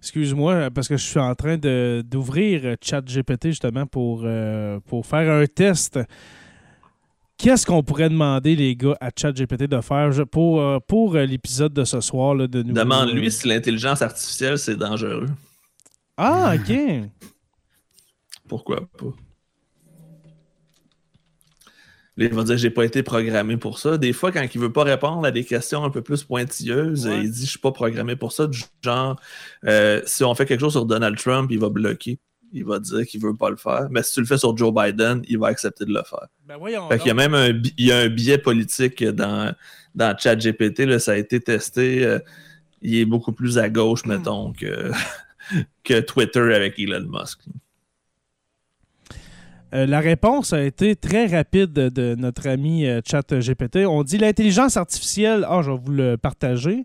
Speaker 1: Excuse-moi, parce que je suis en train d'ouvrir ChatGPT justement pour, euh, pour faire un test. Qu'est-ce qu'on pourrait demander, les gars, à ChatGPT de faire pour, euh, pour l'épisode de ce soir? Là, de
Speaker 2: Demande-lui si l'intelligence artificielle, c'est dangereux.
Speaker 1: Ah, OK.
Speaker 2: Pourquoi pas? il va dire j'ai pas été programmé pour ça. Des fois, quand il veut pas répondre à des questions un peu plus pointilleuses, il dit je suis pas programmé pour ça. Du genre, euh, si on fait quelque chose sur Donald Trump, il va bloquer. il va dire qu'il veut pas le faire. Mais si tu le fais sur Joe Biden, il va accepter de le faire.
Speaker 1: Ben voyons
Speaker 2: Fait qu'il y a même un, il y a un biais politique dans, dans ChatGPT. là, Ça a été testé. euh, il est beaucoup plus à gauche, mettons, que, que Twitter avec Elon Musk.
Speaker 1: Euh, la réponse a été très rapide de, notre ami euh, ChatGPT. On dit l'intelligence artificielle. Ah, je vais vous le partager.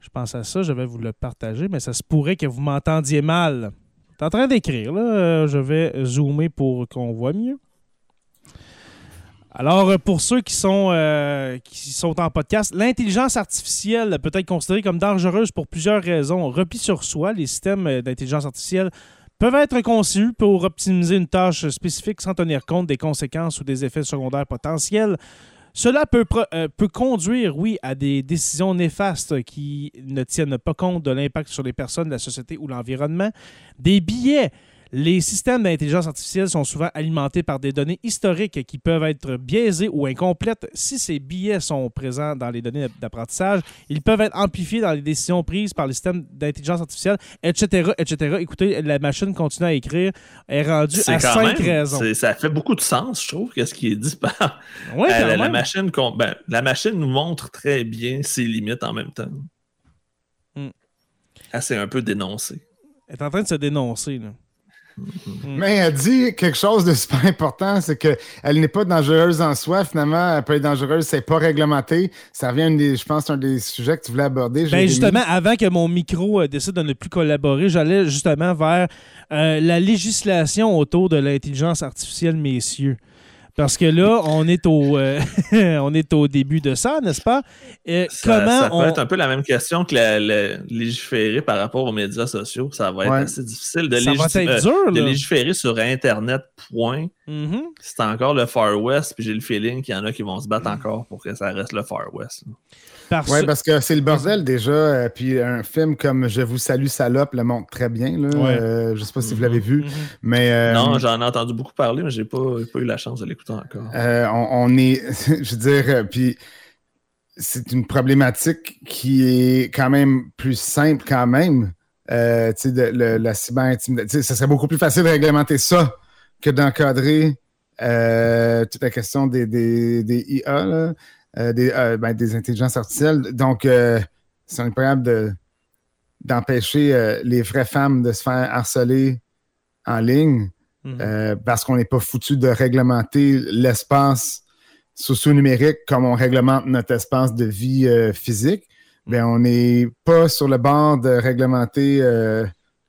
Speaker 1: Je pense à ça, je vais vous le partager, mais ça se pourrait que vous m'entendiez mal. T'es en train d'écrire, là. Euh, je vais zoomer pour qu'on voit mieux. Alors, euh, pour ceux qui sont, euh, qui sont en podcast, l'intelligence artificielle peut être considérée comme dangereuse pour plusieurs raisons. Repli sur soi, les systèmes euh, d'intelligence artificielle peuvent être conçus pour optimiser une tâche spécifique sans tenir compte des conséquences ou des effets secondaires potentiels. Cela peut, peut conduire, oui, à des décisions néfastes qui ne tiennent pas compte de l'impact sur les personnes, la société ou l'environnement. Des billets. Les systèmes d'intelligence artificielle sont souvent alimentés par des données historiques qui peuvent être biaisées ou incomplètes. Si ces billets sont présents dans les données d'apprentissage, ils peuvent être amplifiés dans les décisions prises par les systèmes d'intelligence artificielle, etc., etc. Écoutez, la machine continue à écrire, est rendue
Speaker 2: C'est
Speaker 1: à cinq
Speaker 2: même-
Speaker 1: raisons.
Speaker 2: c'est- Ça fait beaucoup de sens, je trouve, qu'est-ce qui est dit par,
Speaker 1: Ouais,
Speaker 2: Euh, la, la machine, ben, la machine nous montre très bien ses limites en même temps.
Speaker 1: Mm.
Speaker 2: Elle s'est un peu dénoncée.
Speaker 1: Elle est en train de se dénoncer. Là.
Speaker 3: Mais elle dit quelque chose de super important, c'est qu'elle n'est pas dangereuse en soi. Finalement, elle peut être dangereuse, c'est pas réglementé. Ça revient, une des, je pense, un des sujets que tu voulais aborder.
Speaker 1: Ben justement, avant que mon micro euh, décide de ne plus collaborer, j'allais justement vers euh, la législation autour de l'intelligence artificielle, messieurs. Parce que là, on est au, euh, on est au début de ça, n'est-ce pas? Euh,
Speaker 2: Ça,
Speaker 1: comment
Speaker 2: ça peut
Speaker 1: on...
Speaker 2: être un peu la même question que la, la- légiférer par rapport aux médias sociaux. Ça va être
Speaker 3: Ouais.
Speaker 2: assez difficile de,
Speaker 1: Ça va
Speaker 2: euh, de légiférer sur Internet, point.
Speaker 1: Mhm.
Speaker 2: C'est encore le Far West, puis j'ai le feeling qu'il y en a qui vont se battre encore pour que ça reste le Far West. là.
Speaker 1: Parce-
Speaker 3: Ouais, parce que c'est le bordel déjà. euh, puis un film comme Je vous salue, salope le montre très bien. Là.
Speaker 1: Ouais.
Speaker 3: Euh, je sais pas si vous l'avez vu,
Speaker 1: Mhm.
Speaker 3: mais. euh,
Speaker 2: Non, j'en ai entendu beaucoup parler, mais j'ai pas, pas eu la chance de l'écouter encore.
Speaker 3: Euh, on, on est, je veux dire, puis c'est une problématique qui est quand même plus simple quand même. Euh, tu sais, de- le- la cyberintimidation, ça serait beaucoup plus facile de réglementer ça que d'encadrer euh, toute la question des, des, des IA, là, des, euh, ben, des intelligences artificielles. Donc, euh, c'est incroyable de, d'empêcher euh, les vraies femmes de se faire harceler en ligne.
Speaker 1: Mhm.
Speaker 3: Euh, parce qu'on n'est pas foutu de réglementer l'espace socio-numérique comme on réglemente notre espace de vie euh, physique, ben on n'est pas sur le bord de réglementer euh,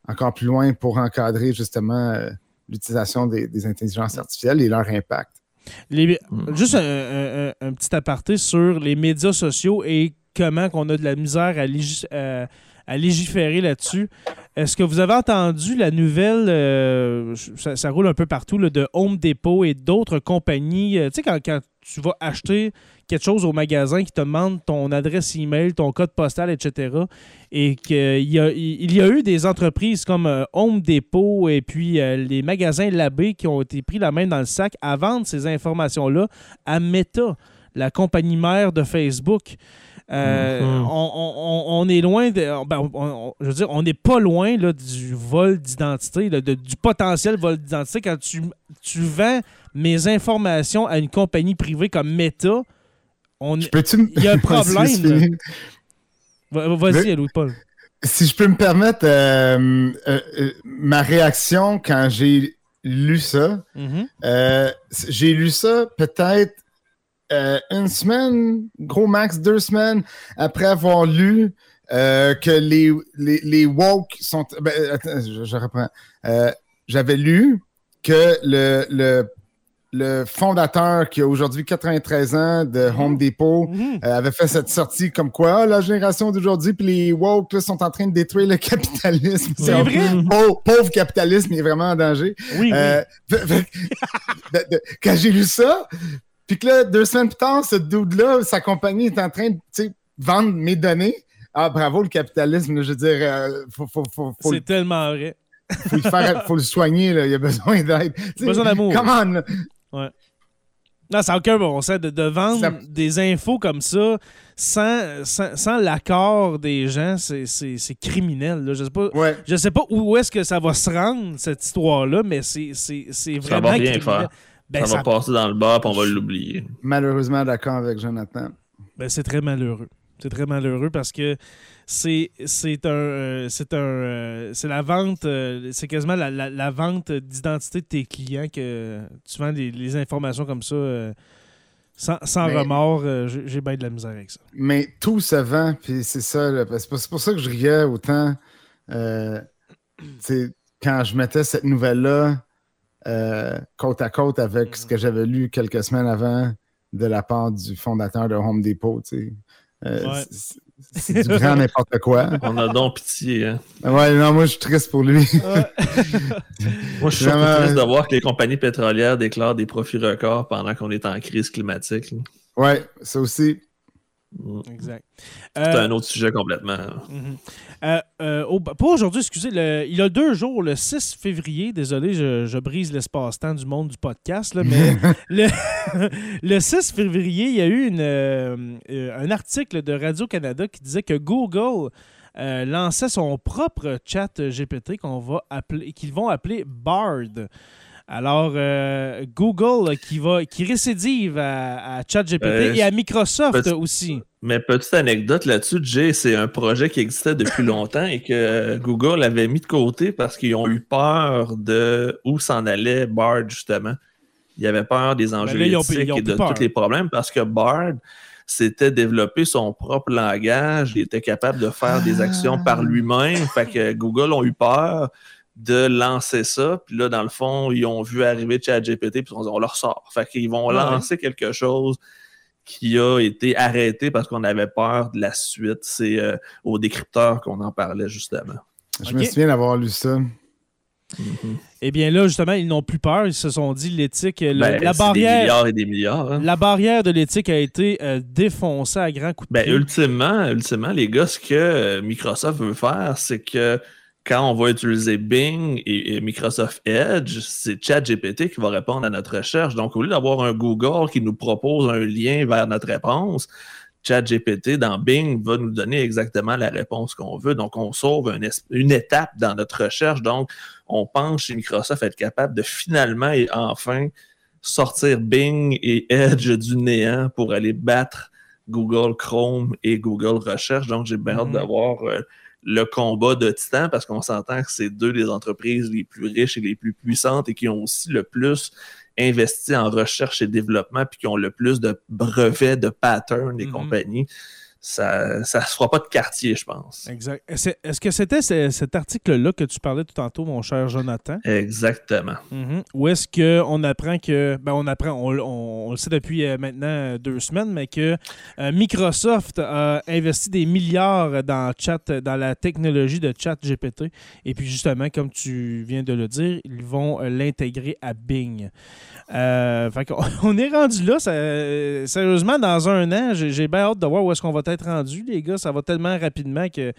Speaker 3: encore plus loin pour encadrer justement euh, l'utilisation des, des intelligences artificielles et leur impact.
Speaker 1: Les-
Speaker 2: Mhm.
Speaker 1: Juste un, un- un- un petit aparté sur les médias sociaux et comment qu'on a de la misère à, à légiférer là-dessus. Est-ce que vous avez entendu la nouvelle, euh, ça, ça roule un peu partout, là, de Home Depot et d'autres compagnies? euh, tu sais, quand, quand tu vas acheter quelque chose au magasin qui te demande ton adresse email, ton code postal, etc., et qu'il y a, il y a eu des entreprises comme euh, Home Depot et puis euh, les magasins Labé qui ont été pris la main dans le sac à vendre ces informations-là à Meta, la compagnie mère de Facebook. Euh,
Speaker 2: Mhm.
Speaker 1: on, on- on est loin de. ben, on- je veux dire, on n'est pas loin là, du vol d'identité, du potentiel vol d'identité. Quand tu, tu vends mes informations à une compagnie privée comme Meta, on, il y a un problème. Vas-y, Louis-Paul.
Speaker 3: Si je peux me permettre, euh, euh, euh, ma réaction quand j'ai lu ça, c- j'ai lu ça peut-être une semaine, gros max deux semaines, après avoir lu que les, les, les woke sont. ben, attends, je, je reprends. J'avais lu que le, le, le fondateur qui a aujourd'hui 93 ans de Home Depot
Speaker 1: Mhm.
Speaker 3: euh, avait fait cette sortie comme quoi ah, la génération d'aujourd'hui puis les woke là, sont en train de détruire le capitalisme.
Speaker 1: C'est vrai?
Speaker 3: Pauvre, pauvre capitalisme, il est vraiment en danger.
Speaker 1: Oui.
Speaker 3: Euh, de- de- quand j'ai lu ça, puis que là, deux semaines plus tard, ce dude-là, sa compagnie est en train de vendre mes données. Ah, bravo le capitalisme, là, je veux dire, euh, faut, faut, faut, faut,
Speaker 1: C'est tellement vrai.
Speaker 3: faut le faire, faut le soigner, là, il a besoin d'aide.
Speaker 1: Besoin d'amour.
Speaker 3: Come on, là.
Speaker 1: Non, ça n'a aucun bon sens de, de vendre
Speaker 3: Ça-
Speaker 1: des infos comme ça sans, sans, sans l'accord des gens. C'est c'est- c'est criminel. là. Je sais pas.
Speaker 3: Ouais.
Speaker 1: Je sais pas où est-ce que ça va se rendre, cette histoire-là, mais c'est c'est- c'est
Speaker 2: Ça
Speaker 1: vraiment
Speaker 2: va rien faire.
Speaker 1: Ben,
Speaker 2: ça,
Speaker 1: ça-
Speaker 2: va passer dans le bar, puis on va l'oublier.
Speaker 3: Malheureusement, d'accord avec Jonathan.
Speaker 1: ben, c'est très malheureux. C'est très malheureux parce que c'est c'est un euh, c'est un euh, c'est la vente euh, c'est quasiment la, la- la vente d'identité de tes clients que tu vends les informations comme ça sans, sans
Speaker 3: Mais-
Speaker 1: remords euh, j'ai bien de la misère avec ça.
Speaker 3: Mais tout se vend, puis c'est ça. C'est pour, ça que je riais autant euh, quand je mettais cette nouvelle-là euh, côte à côte avec ce que j'avais lu quelques semaines avant de la part du fondateur de Home Depot. Euh,
Speaker 1: Ouais.
Speaker 3: c'est- du grand n'importe quoi.
Speaker 2: On a donc pitié. Hein.
Speaker 3: Ouais, non, moi je suis triste pour lui.
Speaker 2: Moi, je suis
Speaker 3: Vraiment-
Speaker 2: surtout triste de voir que les compagnies pétrolières déclarent des profits records pendant qu'on est en crise climatique. là.
Speaker 3: Ouais, ça aussi.
Speaker 2: Mm.
Speaker 1: Exact.
Speaker 2: C'est
Speaker 1: Euh,
Speaker 2: un autre sujet complètement.
Speaker 1: Euh, euh, au- pas aujourd'hui, excusez. le- il y a deux jours, le 6 février, désolé, je, je brise l'espace-temps du monde du podcast, là, mais le, le 6 février, il y a eu une, euh, euh, un article de Radio-Canada qui disait que Google euh, lançait son propre chat GPT qu'on va appeler, qu'ils vont appeler Bard. Alors, euh, Google qui, va, qui récidive à, à ChatGPT
Speaker 2: Euh,
Speaker 1: et à Microsoft
Speaker 2: petit-
Speaker 1: aussi.
Speaker 2: Mais petite anecdote là-dessus, Jay, c'est un projet qui existait depuis longtemps et que Google avait mis de côté parce qu'ils ont eu peur de où s'en allait Bard, justement. Ils avaient peur des enjeux
Speaker 1: Ben là, ils ont plus-
Speaker 2: éthiques
Speaker 1: ils ont
Speaker 2: et de tous les problèmes parce que Bard s'était développé son propre langage, il était capable de faire des actions
Speaker 1: Ah.
Speaker 2: par lui-même. Fait que Google ont eu peur de lancer ça. Puis là, dans le fond, ils ont vu arriver ChatGPT, puis on, on leur sort. Fait qu'ils vont
Speaker 1: Ouais.
Speaker 2: lancer quelque chose qui a été arrêté parce qu'on avait peur de la suite. C'est euh, au décrypteur qu'on en parlait justement.
Speaker 3: Je me souviens d'avoir lu ça.
Speaker 1: Eh bien là, justement, ils n'ont plus peur. Ils se sont dit l'éthique,
Speaker 2: Ben,
Speaker 1: la
Speaker 2: c'est Des
Speaker 1: barrière,
Speaker 2: milliards et des milliards. hein.
Speaker 1: la barrière de l'éthique a été euh, défoncée à grands coups de
Speaker 2: Ben,
Speaker 1: pied.
Speaker 2: ultimement, ultimement, les gars, ce que euh, Microsoft veut faire, c'est que quand on va utiliser Bing et, et Microsoft Edge, c'est ChatGPT qui va répondre à notre recherche. Donc, au lieu d'avoir un Google qui nous propose un lien vers notre réponse, ChatGPT dans Bing va nous donner exactement la réponse qu'on veut. Donc, on sauve un une étape dans notre recherche. Donc, on pense chez Microsoft être capable de finalement et enfin sortir Bing et Edge du néant pour aller battre Google Chrome et Google Recherche. Donc, j'ai bien hâte d'avoir euh, le combat de Titan parce qu'on s'entend que c'est deux des entreprises les plus riches et les plus puissantes et qui ont aussi le plus investi en recherche et développement puis qui ont le plus de brevets, de patterns et
Speaker 1: Mhm.
Speaker 2: compagnie. Ça ne se fera pas de quartier, je pense.
Speaker 1: Exact. Est-ce que c'était ce- cet article-là que tu parlais tout tantôt, mon cher Jonathan?
Speaker 2: Exactement.
Speaker 1: Mhm. Ou est-ce qu'on apprend que. Ben, on apprend, on, on- on le sait depuis euh, maintenant euh, deux semaines, mais que euh, Microsoft a investi des milliards dans, chat, dans la technologie de chat GPT. Et puis, justement, comme tu viens de le dire, ils vont l'intégrer à Bing. Euh, fait qu'on- on est rendu là. ça- sérieusement, dans un an, j'ai j'ai bien hâte de voir où est-ce qu'on va être rendu, les gars. Ça va tellement rapidement que.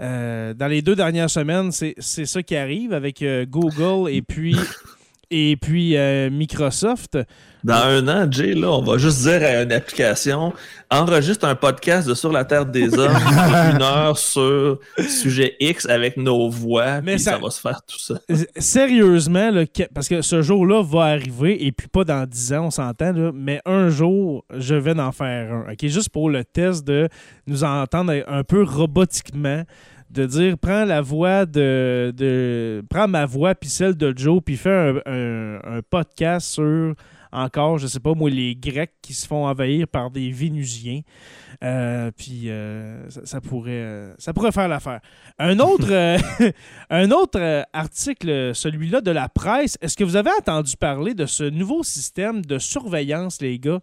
Speaker 1: euh, dans les deux dernières semaines, c'est c'est ça qui arrive avec euh, Google et puis, et puis euh, Microsoft.
Speaker 2: Dans un an, Jay, là, on va juste dire à une application enregistre un podcast de Sur la Terre des Hommes, une heure sur sujet X avec nos voix,
Speaker 1: Mais
Speaker 2: puis ça...
Speaker 1: ça-
Speaker 2: va se faire tout ça.
Speaker 1: Sérieusement, là, parce que ce jour-là va arriver, et puis pas dans 10 ans, on s'entend, mais un jour, je vais en faire un. OK? Juste pour le test de nous entendre un peu robotiquement, de dire prends la voix de. de prends ma voix, puis celle de Joe, puis fais un, un- un podcast sur encore, je sais pas moi, les Grecs qui se font envahir par des Vénusiens. Euh, puis euh, ça, ça pourrait, euh, ça pourrait faire l'affaire. Un autre, euh, un autre article, celui-là de la presse. Est-ce que vous avez entendu parler de ce nouveau système de surveillance, les gars,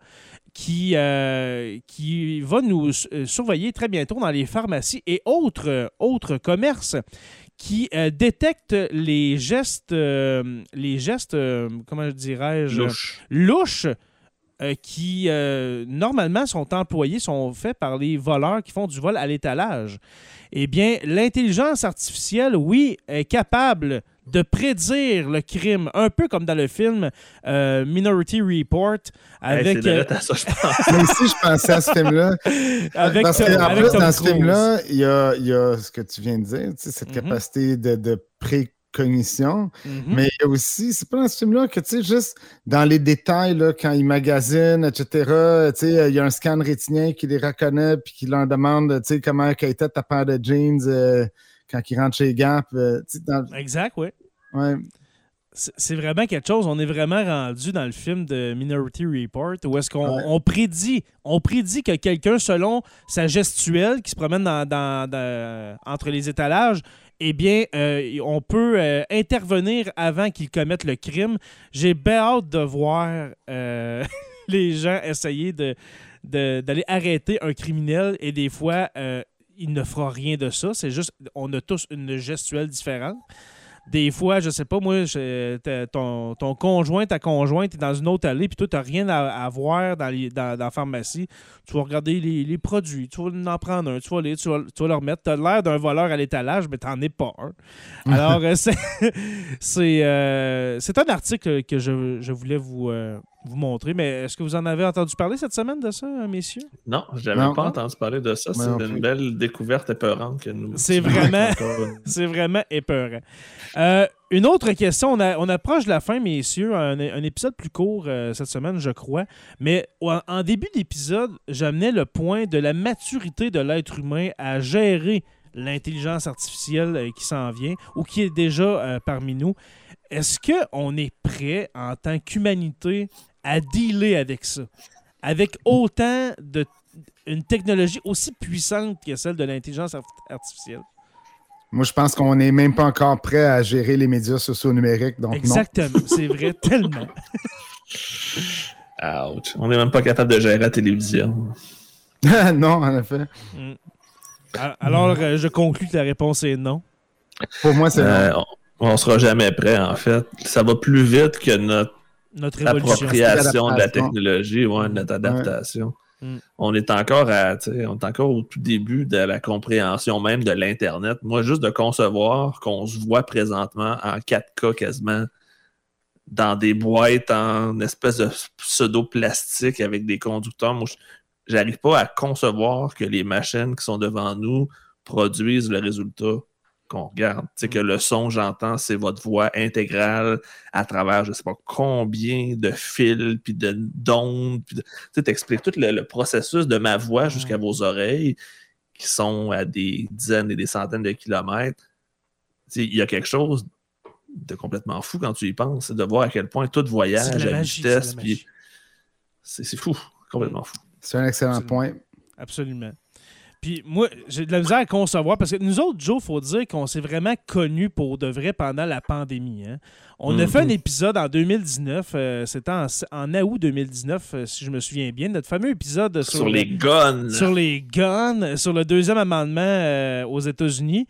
Speaker 1: qui, euh, qui va nous euh, surveiller très bientôt dans les pharmacies et autres, euh, autres commerces qui euh, détectent les gestes, euh, les gestes, euh, comment dirais-je,
Speaker 2: Louche.
Speaker 1: louches qui, normalement, sont employés, sont faits par les voleurs qui font du vol à l'étalage. Eh bien, l'intelligence artificielle, oui, est capable de prédire le crime, un peu comme dans le film euh, Minority Report avec.
Speaker 2: Hey,
Speaker 1: euh,
Speaker 2: à ça, je pense.
Speaker 3: Moi aussi, je pensais à ce film-là.
Speaker 1: avec
Speaker 3: Parce
Speaker 1: Tom-
Speaker 3: qu'en
Speaker 1: avec
Speaker 3: plus,
Speaker 1: Tom
Speaker 3: dans ce film-là, il y a, il y a ce que tu viens de dire, tu sais, cette
Speaker 1: Mhm.
Speaker 3: capacité de, de précognition.
Speaker 1: Mhm.
Speaker 3: Mais il y a aussi, c'est pas dans ce film-là que, tu sais, juste dans les détails, là, quand ils magasinent, etc., tu sais, il y a un scan rétinien qui les reconnaît puis qui leur demande, tu sais, comment était ta paire de jeans euh, quand ils rentrent chez Gap. euh, dans-
Speaker 1: Exact, oui.
Speaker 3: ouais.
Speaker 1: C'est vraiment quelque chose. On est vraiment rendu dans le film de Minority Report où est-ce qu'on
Speaker 3: Ouais.
Speaker 1: on prédit, on prédit que quelqu'un, selon sa gestuelle qui se promène dans, dans- dans- entre les étalages, eh bien, euh, on peut euh, intervenir avant qu'il commette le crime. J'ai bien hâte de voir euh, les gens essayer de d'aller arrêter un criminel et des fois, il ne fera rien de ça. C'est juste, on a tous une gestuelle différente. Des fois, je sais pas, moi, je- ton, ton conjoint, ta conjointe est dans une autre allée, puis toi, tu n'as rien à, à voir dans, les- dans, dans la pharmacie. Tu vas regarder les, les produits, tu vas en prendre un, tu vas, aller, tu vas, tu vas le remettre. Tu as l'air d'un voleur à l'étalage, mais tu n'en es pas un. Alors, euh, c'est c'est euh, c'est un article que je, je voulais vous, euh, vous montrer, mais est-ce que vous en avez entendu parler cette semaine de ça, messieurs?
Speaker 2: Non, j'avais
Speaker 3: Non.
Speaker 2: pas entendu parler de ça. C'est une belle découverte épeurante que nous.
Speaker 1: C'est vraiment- C'est vraiment épeurant. Euh, une autre question, on, a- on approche de la fin, messieurs. Un, un épisode plus court euh, cette semaine, je crois. Mais en, en début d'épisode, j'amenais le point de la maturité de l'être humain à gérer l'intelligence artificielle euh, qui s'en vient ou qui est déjà euh, parmi nous. Est-ce qu'on est prêt en tant qu'humanité à dealer avec ça? Avec autant de une technologie aussi puissante que celle de l'intelligence art- artificielle.
Speaker 3: Moi, je pense qu'on n'est même pas encore prêt à gérer les médias sociaux numériques. Donc,
Speaker 1: Exactement, c'est vrai, tellement.
Speaker 2: Ouch. On n'est même pas capable de gérer la télévision.
Speaker 3: non. non, en effet.
Speaker 1: A- Alors, euh, je conclus que la réponse est non.
Speaker 3: Pour moi, c'est non.
Speaker 2: Euh, on, on sera jamais prêt, en fait. Ça va plus vite que notre
Speaker 1: Notre évolution.
Speaker 2: appropriation de la technologie, ouais, notre adaptation.
Speaker 1: Mm.
Speaker 2: On est encore à, on est encore au tout début de la compréhension même de l'Internet. Moi, juste de concevoir qu'on se voit présentement en 4K quasiment dans des boîtes en espèce de pseudo-plastique avec des conducteurs. Moi, je- j'arrive pas à concevoir que les machines qui sont devant nous produisent le résultat qu'on regarde. Tu sais, que le son, j'entends, c'est votre voix intégrale à travers, je sais pas combien de fils, puis de d'ondes, puis de... Tu t'expliques tout le, le processus de ma voix jusqu'à vos oreilles, qui sont à des dizaines et des centaines de kilomètres. Il y a quelque chose de complètement fou quand tu y penses, c'est de voir à quel point tout
Speaker 1: C'est
Speaker 2: voyage
Speaker 1: de la
Speaker 2: à
Speaker 1: magie. c'est de la
Speaker 2: vitesse, c'est c'est fou, complètement fou.
Speaker 3: C'est un excellent
Speaker 1: Absolument.
Speaker 3: point.
Speaker 1: Absolument. Puis moi, j'ai de la misère à concevoir parce que nous autres, Joe, il faut dire qu'on s'est vraiment connus pour de vrai pendant la pandémie. hein. On a
Speaker 2: Mhm.
Speaker 1: fait un épisode en 2019, euh, c'était en, en août 2019, euh, si je me souviens bien, notre fameux épisode sur,
Speaker 2: Sur
Speaker 1: le-
Speaker 2: les guns,
Speaker 1: sur les guns, sur le deuxième amendement euh, aux États-Unis.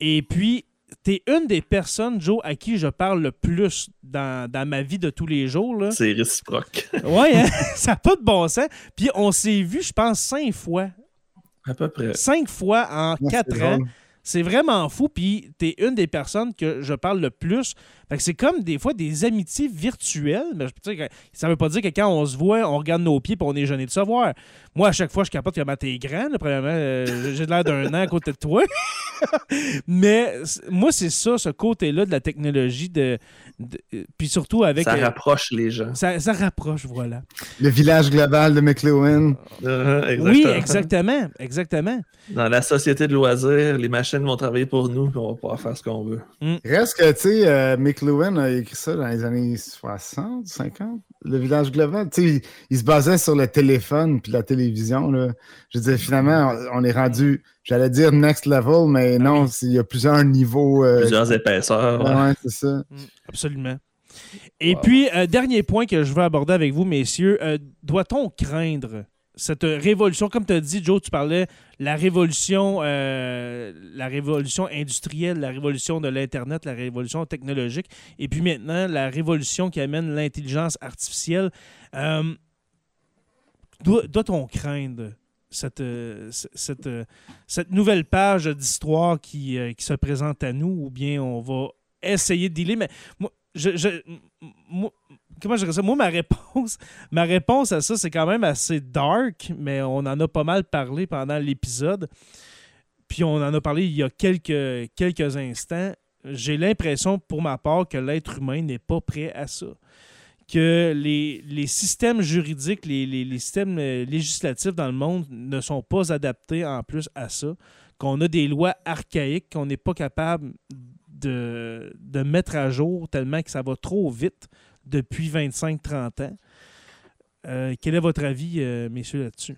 Speaker 1: Et puis, tu es une des personnes, Joe, à qui je parle le plus dans, dans ma vie de tous les jours.
Speaker 2: C'est réciproque.
Speaker 1: Ouais, hein? ça n'a pas de bon sens. Puis on s'est vu, je pense, cinq fois.
Speaker 2: À peu près.
Speaker 1: Cinq fois en
Speaker 3: Ouais,
Speaker 1: quatre ans.
Speaker 3: drôle.
Speaker 1: C'est vraiment fou. Puis t'es une des personnes que je parle le plus. Fait que c'est comme des fois des amitiés virtuelles. Mais je peux dire que ça veut pas dire que quand on se voit, on regarde nos pieds et on est gêné de se voir. Moi, à chaque fois, je capote comment t'es grand. là. Premièrement, euh, j'ai l'air d'un an à côté de toi. Mais moi, c'est ça, ce côté-là de la technologie. De, puis surtout avec.
Speaker 2: ça
Speaker 1: euh,
Speaker 2: rapproche les gens.
Speaker 1: ça, ça rapproche, voilà.
Speaker 3: Le village global de McLuhan.
Speaker 2: Euh,
Speaker 1: Oui,
Speaker 2: exactement.
Speaker 1: exactement.
Speaker 2: Dans la société de loisirs, les machines vont travailler pour nous, puis on va pouvoir faire ce qu'on veut.
Speaker 3: Reste que, tu sais, euh, McLuhan a écrit ça dans les années 60, 50, le village global. Tu sais, il, il se basait sur le téléphone puis la télévision. Là. Je veux dire, finalement, on, on est rendu, j'allais dire next level, mais
Speaker 1: Ah
Speaker 3: non,
Speaker 1: oui.
Speaker 3: il y a plusieurs niveaux. euh,
Speaker 2: Plusieurs épaisseurs.
Speaker 3: ouais,
Speaker 2: ouais.
Speaker 3: ouais, c'est ça.
Speaker 1: Absolument. Et
Speaker 2: Wow.
Speaker 1: puis, euh, dernier point que je veux aborder avec vous, messieurs, euh, doit-on craindre cette révolution, comme tu as dit, Joe, tu parlais la révolution, euh, la révolution industrielle, la révolution de l'Internet, la révolution technologique, et puis maintenant la révolution qui amène l'intelligence artificielle. Euh, doit- Doit-on craindre cette, euh, cette, euh, cette nouvelle page d'histoire qui, euh, qui se présente à nous, ou bien on va essayer de dealer. Mais moi, je, je- moi- comment je dirais ça? Moi, ma réponse, ma réponse à ça, c'est quand même assez dark, mais on en a pas mal parlé pendant l'épisode. Puis on en a parlé il y a quelques, quelques instants. J'ai l'impression, pour ma part, que l'être humain n'est pas prêt à ça. Que les, systèmes juridiques, les, les- systèmes euh, législatifs dans le monde ne sont pas adaptés en plus à ça. Qu'on a des lois archaïques qu'on n'est pas capable de, mettre à jour tellement que ça va trop vite depuis 25-30 ans. Euh, quel est votre avis, euh, messieurs, là-dessus?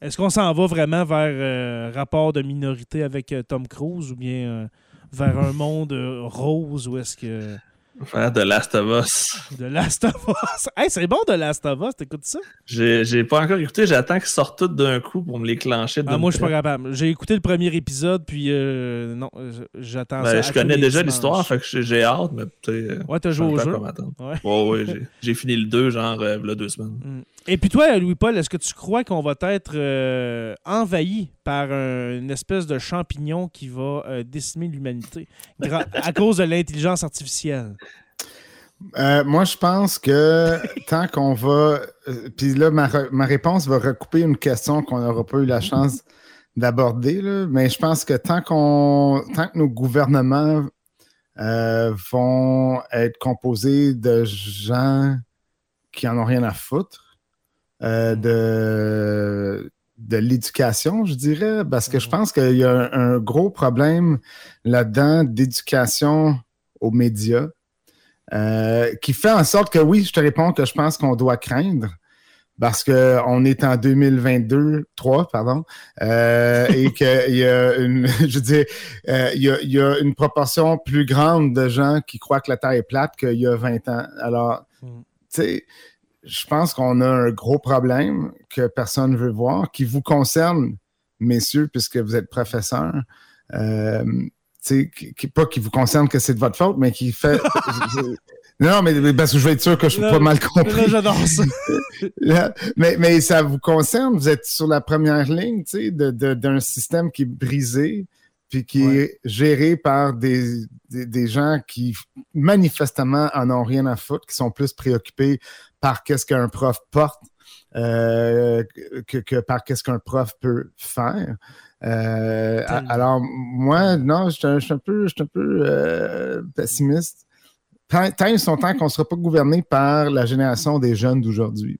Speaker 1: Est-ce qu'on s'en va vraiment vers euh, rapport de minorité avec Tom Cruise ou bien vers un monde rose ou est-ce que.
Speaker 2: Faire de Last of Us.
Speaker 1: De Last of Us. Hey, c'est bon de Last of Us, t'écoutes ça?
Speaker 2: J'ai pas encore écouté, j'attends qu'ils sortent tous d'un coup pour me les clencher.
Speaker 1: Ah, moi, je suis pas capable. J'ai écouté le premier épisode, puis euh, non, euh, j'attends ça.
Speaker 2: Ben,
Speaker 1: à
Speaker 2: je connais déjà l'histoire, fait que j'ai- hâte, mais peut-être.
Speaker 1: Ouais, t'as joué au jeu.
Speaker 2: Ouais,
Speaker 1: Ouais.
Speaker 2: ouais, j'ai- j'ai fini le 2, genre, euh, là, deux semaines.
Speaker 1: Mm. Et puis toi, Louis-Paul, est-ce que tu crois qu'on va être euh, envahi par un- une espèce de champignon qui va euh, décimer l'humanité à cause de l'intelligence artificielle?
Speaker 3: Euh, moi, je pense que tant qu'on va. euh, Puis là, ma, ma réponse va recouper une question qu'on n'aura pas eu la chance d'aborder, là, mais je pense que tant qu'on tant que nos gouvernements euh, vont être composés de gens qui en ont rien à foutre, euh, de, de l'éducation, je dirais, parce que je pense qu'il y a un, un gros problème là-dedans d'éducation aux médias. Euh, qui fait en sorte que oui, je te réponds que je pense qu'on doit craindre parce qu'on est en 2022, 3, pardon, euh, et qu'il y a une, je dire, euh, il, y a, il y a une proportion plus grande de gens qui croient que la Terre est plate qu'il y a 20 ans. Alors,
Speaker 1: Mm.
Speaker 3: tu sais, je pense qu'on a un gros problème que personne ne veut voir, qui vous concerne, messieurs, puisque vous êtes professeurs. Euh, qui, pas qui vous concerne que c'est de votre faute, mais qui fait. non, mais parce que je veux être sûr que je suis pas mal compris.
Speaker 1: j'adore ça.
Speaker 3: Là, mais, mais ça vous concerne, vous êtes sur la première ligne tu sais, de- de- d'un système qui est brisé, puis qui
Speaker 1: Ouais.
Speaker 3: est géré par des, des, des gens qui manifestement en ont rien à foutre, qui sont plus préoccupés par qu'est-ce qu'un prof porte euh, que, que par qu'est-ce qu'un prof peut faire. Euh, alors, moi, non, je suis un, peu, un peu euh, pessimiste. Tant, tant ils sont temps qu'on ne sera pas gouverné par la génération des jeunes d'aujourd'hui.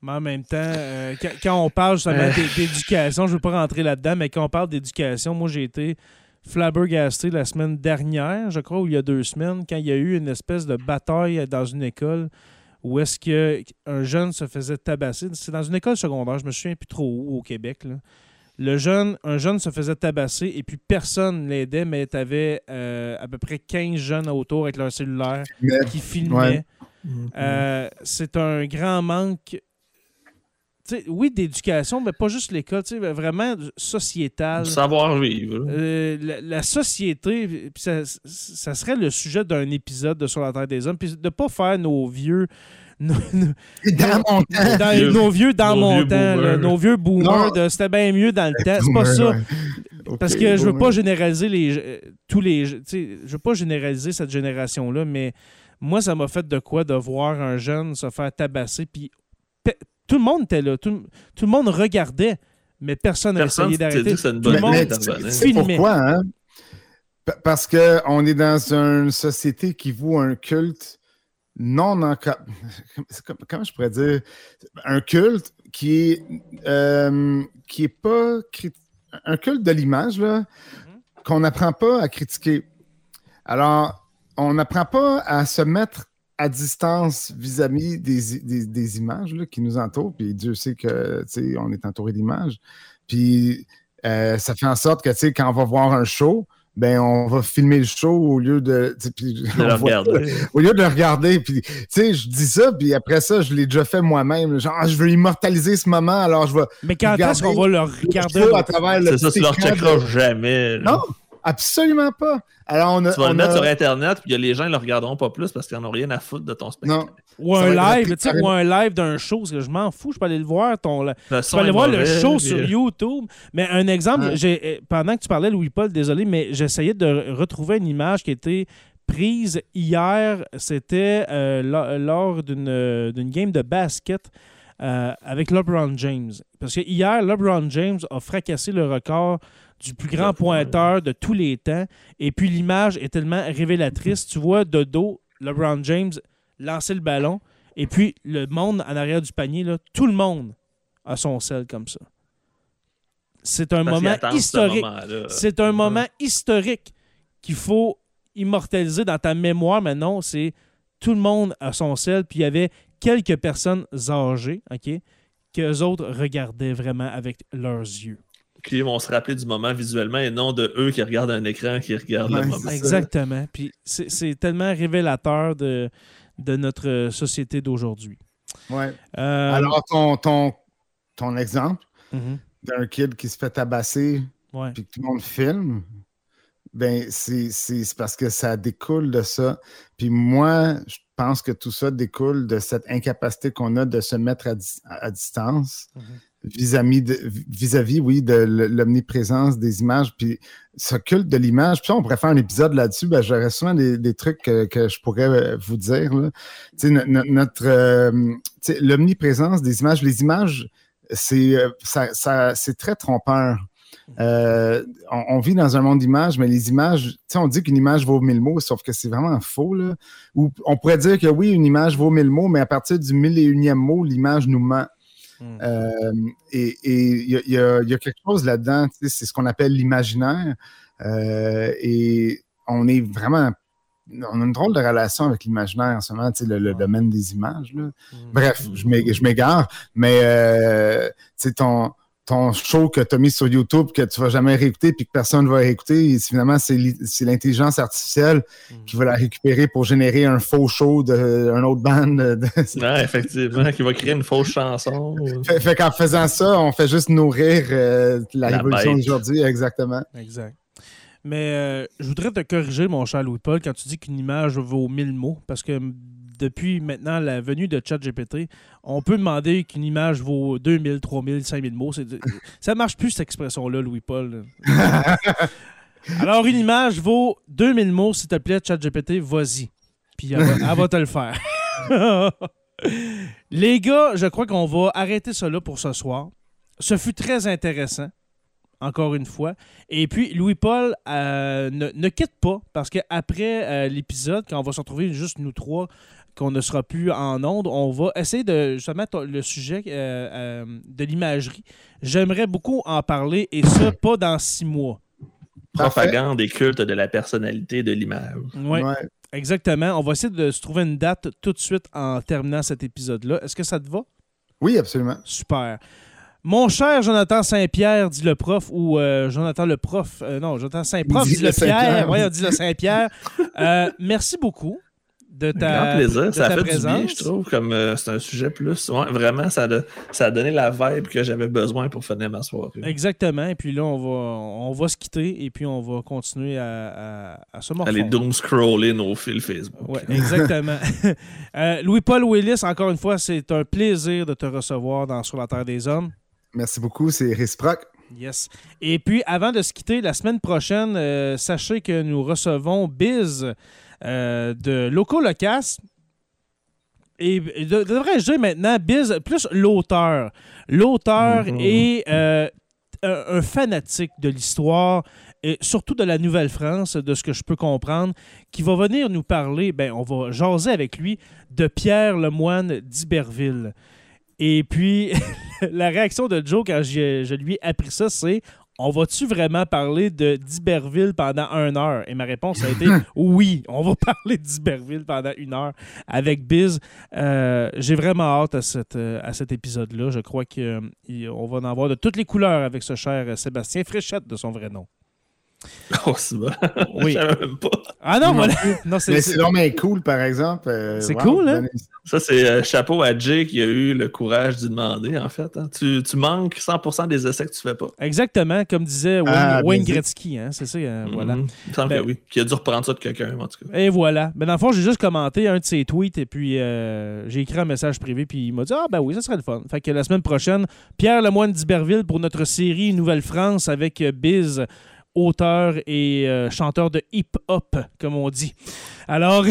Speaker 1: Mais en même temps, euh, quand, quand on parle justement d'é- d'éducation, je ne veux pas rentrer là-dedans, mais quand on parle d'éducation, moi j'ai été flabbergasté la semaine dernière, je crois, ou il y a deux semaines, quand il y a eu une espèce de bataille dans une école où est-ce qu'un jeune se faisait tabasser. C'est dans une école secondaire, je me souviens plus trop où au Québec. là. Le jeune, un jeune se faisait tabasser et puis personne ne l'aidait, mais tu avais à peu près 15 jeunes autour avec leur cellulaire qui filmaient.
Speaker 3: Ouais.
Speaker 1: Euh, c'est un grand manque. Oui, d'éducation, mais pas juste l'école, tu sais, mais vraiment sociétal.
Speaker 2: Savoir-vivre. là.
Speaker 1: Euh, la, la société, ça, ça serait le sujet d'un épisode de Sur la Terre des Hommes, puis de pas faire nos vieux. Nos,
Speaker 3: Dans mon temps.
Speaker 1: dans-
Speaker 2: Vieux-
Speaker 1: nos vieux dans
Speaker 2: nos
Speaker 1: mon
Speaker 2: vieux
Speaker 1: temps, là,
Speaker 2: boomers.
Speaker 1: nos vieux boomers, de c'était bien mieux dans le temps. C'est pas ça.
Speaker 3: ouais.
Speaker 1: Parce que je veux pas généraliser les euh, tous les tu sais, je veux pas généraliser cette génération là mais moi ça m'a fait de quoi de voir un jeune se faire tabasser puis tout le monde était là tout, tout le monde regardait mais personne n'a essayé d'arrêter
Speaker 2: que c'est une
Speaker 1: Tout le
Speaker 2: bonne
Speaker 1: monde- Filmé.
Speaker 3: pourquoi, hein? Pa- Parce qu'on est dans une société qui voue un culte non encore. Comment je pourrais dire? Un culte qui est, euh, qui est pas. crit- Un culte de l'image, là, qu'on n'apprend pas à critiquer. Alors, on n'apprend pas à se mettre à distance vis-à-vis des, des- des images là, qui nous entourent. Puis Dieu sait que, tu sais, on est entouré d'images. Puis euh, ça fait en sorte que, tu sais, quand on va voir un show, ben on va filmer le show au lieu de, puis
Speaker 2: le regarder.
Speaker 3: au lieu de le regarder, puis tu sais, je dis ça, puis après ça, je l'ai déjà fait moi-même. Genre, ah, je veux immortaliser ce moment, alors je vais
Speaker 1: mais quand est-ce qu'on va le regarder?
Speaker 3: le à travers le
Speaker 2: C'est ça,
Speaker 3: petit
Speaker 2: tu
Speaker 3: de-
Speaker 2: jamais. là.
Speaker 3: Non, absolument pas. Alors on a,
Speaker 2: Tu vas le mettre
Speaker 3: a-
Speaker 2: sur Internet, puis il y a les gens ne le regarderont pas plus parce qu'ils n'en ont rien à foutre de ton spectacle.
Speaker 3: Non.
Speaker 1: Ou un live, tu sais, ou un live d'un show, parce que je m'en fous, je peux aller le voir, ton,
Speaker 2: Le son
Speaker 1: peux aller voir le show
Speaker 2: puis,
Speaker 1: sur YouTube. Mais un exemple, j'ai- euh, pendant que tu parlais, Louis-Paul, désolé, mais j'essayais de re- retrouver une image qui était prise hier. C'était euh, lo- lors d'une euh, d'une game de basket euh, avec LeBron James. Parce que hier, LeBron James a fracassé le record du plus grand pointeur de tous les temps. Et puis l'image est tellement révélatrice. Tu vois de dos LeBron James lancer le ballon. Et puis le monde en arrière du panier, là, tout le monde a son sel comme ça. C'est un moment historique. C'est un
Speaker 2: Mhm.
Speaker 1: moment historique qu'il faut immortaliser dans ta mémoire maintenant. C'est tout le monde a son sel. Puis il y avait quelques personnes âgées, OK, qu'eux autres regardaient vraiment avec leurs yeux.
Speaker 2: Qui vont se rappeler du moment visuellement et non de eux qui regardent un écran qui regardent
Speaker 3: Ouais,
Speaker 2: le moment.
Speaker 1: Exactement. Puis c'est c'est tellement révélateur de, de notre société d'aujourd'hui.
Speaker 3: Ouais.
Speaker 1: Euh,
Speaker 3: Alors, ton, ton, ton exemple
Speaker 1: mhm,
Speaker 3: d'un kid qui se fait tabasser
Speaker 1: ouais.
Speaker 3: puis que tout le monde filme, ben c'est c'est- c'est parce que ça découle de ça. Puis moi, je pense que tout ça découle de cette incapacité qu'on a de se mettre à distance
Speaker 1: Mhm.
Speaker 3: Vis-à-vis, de- vis-à-vis, oui, de l'omniprésence des images. Puis ce culte de l'image, puis on pourrait faire un épisode là-dessus. Ben, J'aurais souvent des, des trucs que, je pourrais euh, vous dire. là. Notre euh, l'omniprésence des images, les images, c'est euh, très trompeur. On, vit dans un monde d'images, mais les images, tu sais, on dit qu'une image vaut mille mots, sauf que c'est vraiment faux. Ou on pourrait dire que oui, une image vaut mille mots, mais à partir du mille et unième mot, l'image nous ment.
Speaker 1: Mm.
Speaker 3: Euh, et il y, a- y y quelque chose là-dedans, c'est ce qu'on appelle l'imaginaire. Euh, et on est vraiment. On a une drôle de relation avec l'imaginaire en ce moment, le, le domaine des images. Là.
Speaker 1: Mm.
Speaker 3: Bref, je m'é- je m'égare, mais euh, tu sais, ton, ton show que tu as mis sur YouTube, que tu vas jamais réécouter, puis que personne ne va réécouter, et finalement, c'est li- c'est l'intelligence artificielle
Speaker 1: Mm.
Speaker 3: qui va la récupérer pour générer un faux show d'un autre band. de-
Speaker 2: Ouais, effectivement, qui va créer une fausse chanson.
Speaker 3: fait fait qu'en faisant ça, on fait juste nourrir euh, la,
Speaker 2: La
Speaker 3: révolution d'aujourd'hui, exactement.
Speaker 1: Exact. Mais euh, je voudrais te corriger, mon cher Louis-Paul, quand tu dis qu'une image vaut mille mots, parce que depuis maintenant la venue de ChatGPT, on peut demander qu'une image vaut 2000, 3000, 5000 mots. Ça marche plus, cette expression-là, Louis-Paul. Alors, une image vaut 2000 mots, s'il te plaît, ChatGPT, vas-y. Puis elle va, elle va te le faire. Les gars, je crois qu'on va arrêter là pour ce soir. Ce fut très intéressant, encore une fois. Et puis, Louis-Paul euh, ne, ne quitte pas, parce qu'après euh, l'épisode, quand on va se retrouver juste nous trois, qu'on ne sera plus en onde, on va essayer de justement le sujet euh, euh, de l'imagerie. J'aimerais beaucoup en parler, et ça, pas dans six mois.
Speaker 3: Parfait.
Speaker 2: Propagande et culte de la personnalité de l'image.
Speaker 1: Ouais,
Speaker 3: Ouais.
Speaker 1: exactement. On va essayer de se trouver une date tout de suite en terminant cet épisode-là. Est-ce que ça te va?
Speaker 3: Oui, absolument.
Speaker 1: Super. Mon cher Jonathan Saint-Pierre, dit le prof, ou euh, Jonathan le prof, euh, non, Jonathan Saint-Prof,
Speaker 3: Dit
Speaker 1: dit
Speaker 3: le
Speaker 1: le Pierre, ouais, on dit le Saint-Pierre. Euh, merci beaucoup de ta,
Speaker 2: Grand plaisir,
Speaker 1: de
Speaker 2: ça
Speaker 1: ta
Speaker 2: fait du bien, je trouve, comme euh, c'est un sujet plus. Ouais, vraiment, ça a, ça a donné la vibe que j'avais besoin pour finir ma soirée.
Speaker 1: Exactement. Et puis là, on va, on va se quitter et puis on va continuer à, à, à se morfondre.
Speaker 2: Aller doom scroller nos fils Facebook.
Speaker 1: Ouais, exactement. Euh, Louis-Paul Willis, encore une fois, c'est un plaisir de te recevoir dans Sur la Terre des Hommes.
Speaker 3: Merci beaucoup, c'est réciproque.
Speaker 1: Yes. Et puis, avant de se quitter, la semaine prochaine, euh, sachez que nous recevons Biz euh, de Loco Locas. Et de- devrais-je dire maintenant, Biz, plus l'auteur. L'auteur
Speaker 2: Mhm.
Speaker 1: est euh, un, un fanatique de l'histoire, et surtout de la Nouvelle-France, de ce que je peux comprendre, qui va venir nous parler, ben, on va jaser avec lui, de Pierre Lemoine d'Iberville. Et puis, la réaction de Joe quand je, je lui ai appris ça, c'est on va-tu vraiment parler de d'Iberville pendant une heure? Et ma réponse a été oui, on va parler d'Iberville pendant une heure avec Biz. Euh, J'ai vraiment hâte à, cette, euh, à cet épisode-là. Je crois qu'on va en avoir de toutes les couleurs avec ce cher euh, Sébastien Fréchette de son vrai nom.
Speaker 2: Oh, c'est bon.
Speaker 1: Oui.
Speaker 2: Même pas.
Speaker 1: Ah non,
Speaker 3: Non
Speaker 1: voilà. Non, c'est-
Speaker 3: Mais
Speaker 1: c'est-
Speaker 3: cool, par exemple. euh,
Speaker 1: C'est
Speaker 3: wow,
Speaker 1: cool, hein?
Speaker 2: Ça, c'est euh, chapeau à Jay qui a eu le courage d'y demander, en fait. hein. Tu, tu manques 100% des essais que tu fais pas.
Speaker 1: Exactement, comme disait Wayne,
Speaker 3: Ah,
Speaker 1: Wayne. Gretzky, hein, c'est ça, euh, voilà.
Speaker 2: Mhm. Il me semble
Speaker 1: Ben-
Speaker 2: que oui. Qui a dû reprendre ça de quelqu'un, en tout cas.
Speaker 1: Et voilà. Mais dans le fond, j'ai juste commenté un de ses tweets et puis euh, j'ai écrit un message privé puis il m'a dit Ah ben oui, ça serait le fun. Fait que la semaine prochaine, Pierre Lemoine d'Iberville pour notre série Nouvelle-France avec Biz, auteur et euh, chanteur de hip-hop, comme on dit. Alors.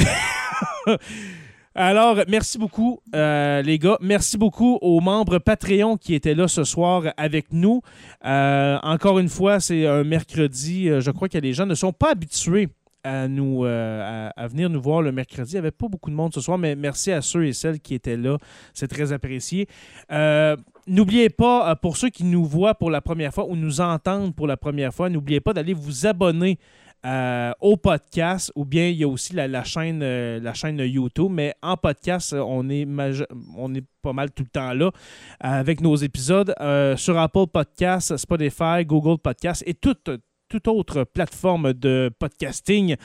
Speaker 1: Merci beaucoup, euh, les gars. Merci beaucoup aux membres Patreon qui étaient là ce soir avec nous. Euh, encore une fois, c'est un mercredi. Je crois que les gens ne sont pas habitués à, nous, euh, à, venir nous voir le mercredi. Il n'y avait pas beaucoup de monde ce soir, mais merci à ceux et celles qui étaient là. C'est très apprécié. Euh, N'oubliez pas, euh, pour ceux qui nous voient pour la première fois ou nous entendent pour la première fois, n'oubliez pas d'aller vous abonner au podcast ou bien il y a aussi la, chaîne, la chaîne YouTube. Mais en podcast, on est, on est pas mal tout le temps là avec nos épisodes sur Apple Podcasts, Spotify, Google Podcasts et toute, toute autre plateforme de podcasting.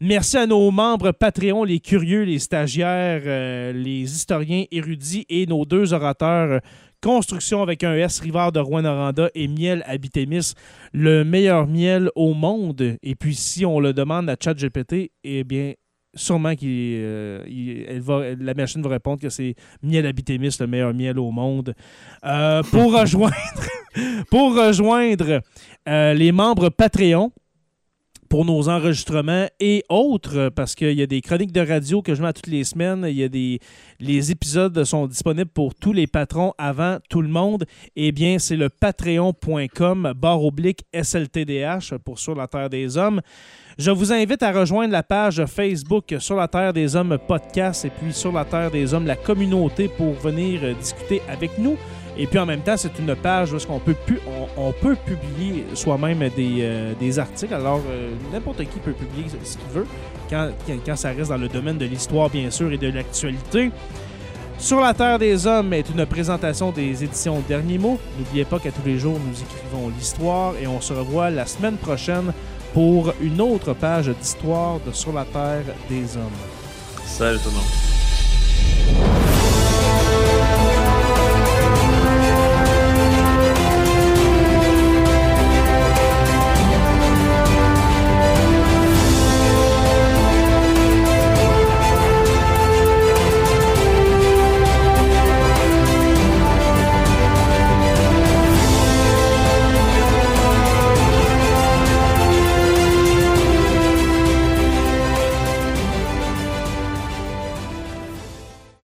Speaker 1: Merci à nos membres Patreon, les curieux, les stagiaires, euh, les historiens érudits et nos deux orateurs. Construction avec un S, Rivard de Rouen-Noranda et Miel Habitémis, le meilleur miel au monde. Et puis, si on le demande à ChatGPT, eh bien, sûrement qu'il euh, va, la machine va répondre que c'est Miel Habitémis, le meilleur miel au monde. Euh, pour rejoindre, pour rejoindre euh, les membres Patreon, pour nos enregistrements et autres, parce qu'il y a des chroniques de radio que je mets à toutes les semaines. Il y a des. Les épisodes sont disponibles pour tous les patrons avant tout le monde. Eh bien, c'est le patreon.com barre oblique SLTDH pour Sur la Terre des Hommes. Je vous invite à rejoindre la page Facebook Sur la Terre des Hommes podcast et puis Sur la Terre des Hommes, la communauté pour venir euh, discuter avec nous. Et puis en même temps, c'est une page où on, peut publier soi-même des, euh, articles. Alors, euh, n'importe qui peut publier ce qu'il veut, quand, quand ça reste dans le domaine de l'histoire, bien sûr, et de l'actualité. Sur la Terre des Hommes est une présentation des éditions Dernier Mot. N'oubliez pas qu'à tous les jours, nous écrivons l'histoire et on se revoit la semaine prochaine pour une autre page d'histoire Sur la Terre des Hommes.
Speaker 2: Salut tout le monde.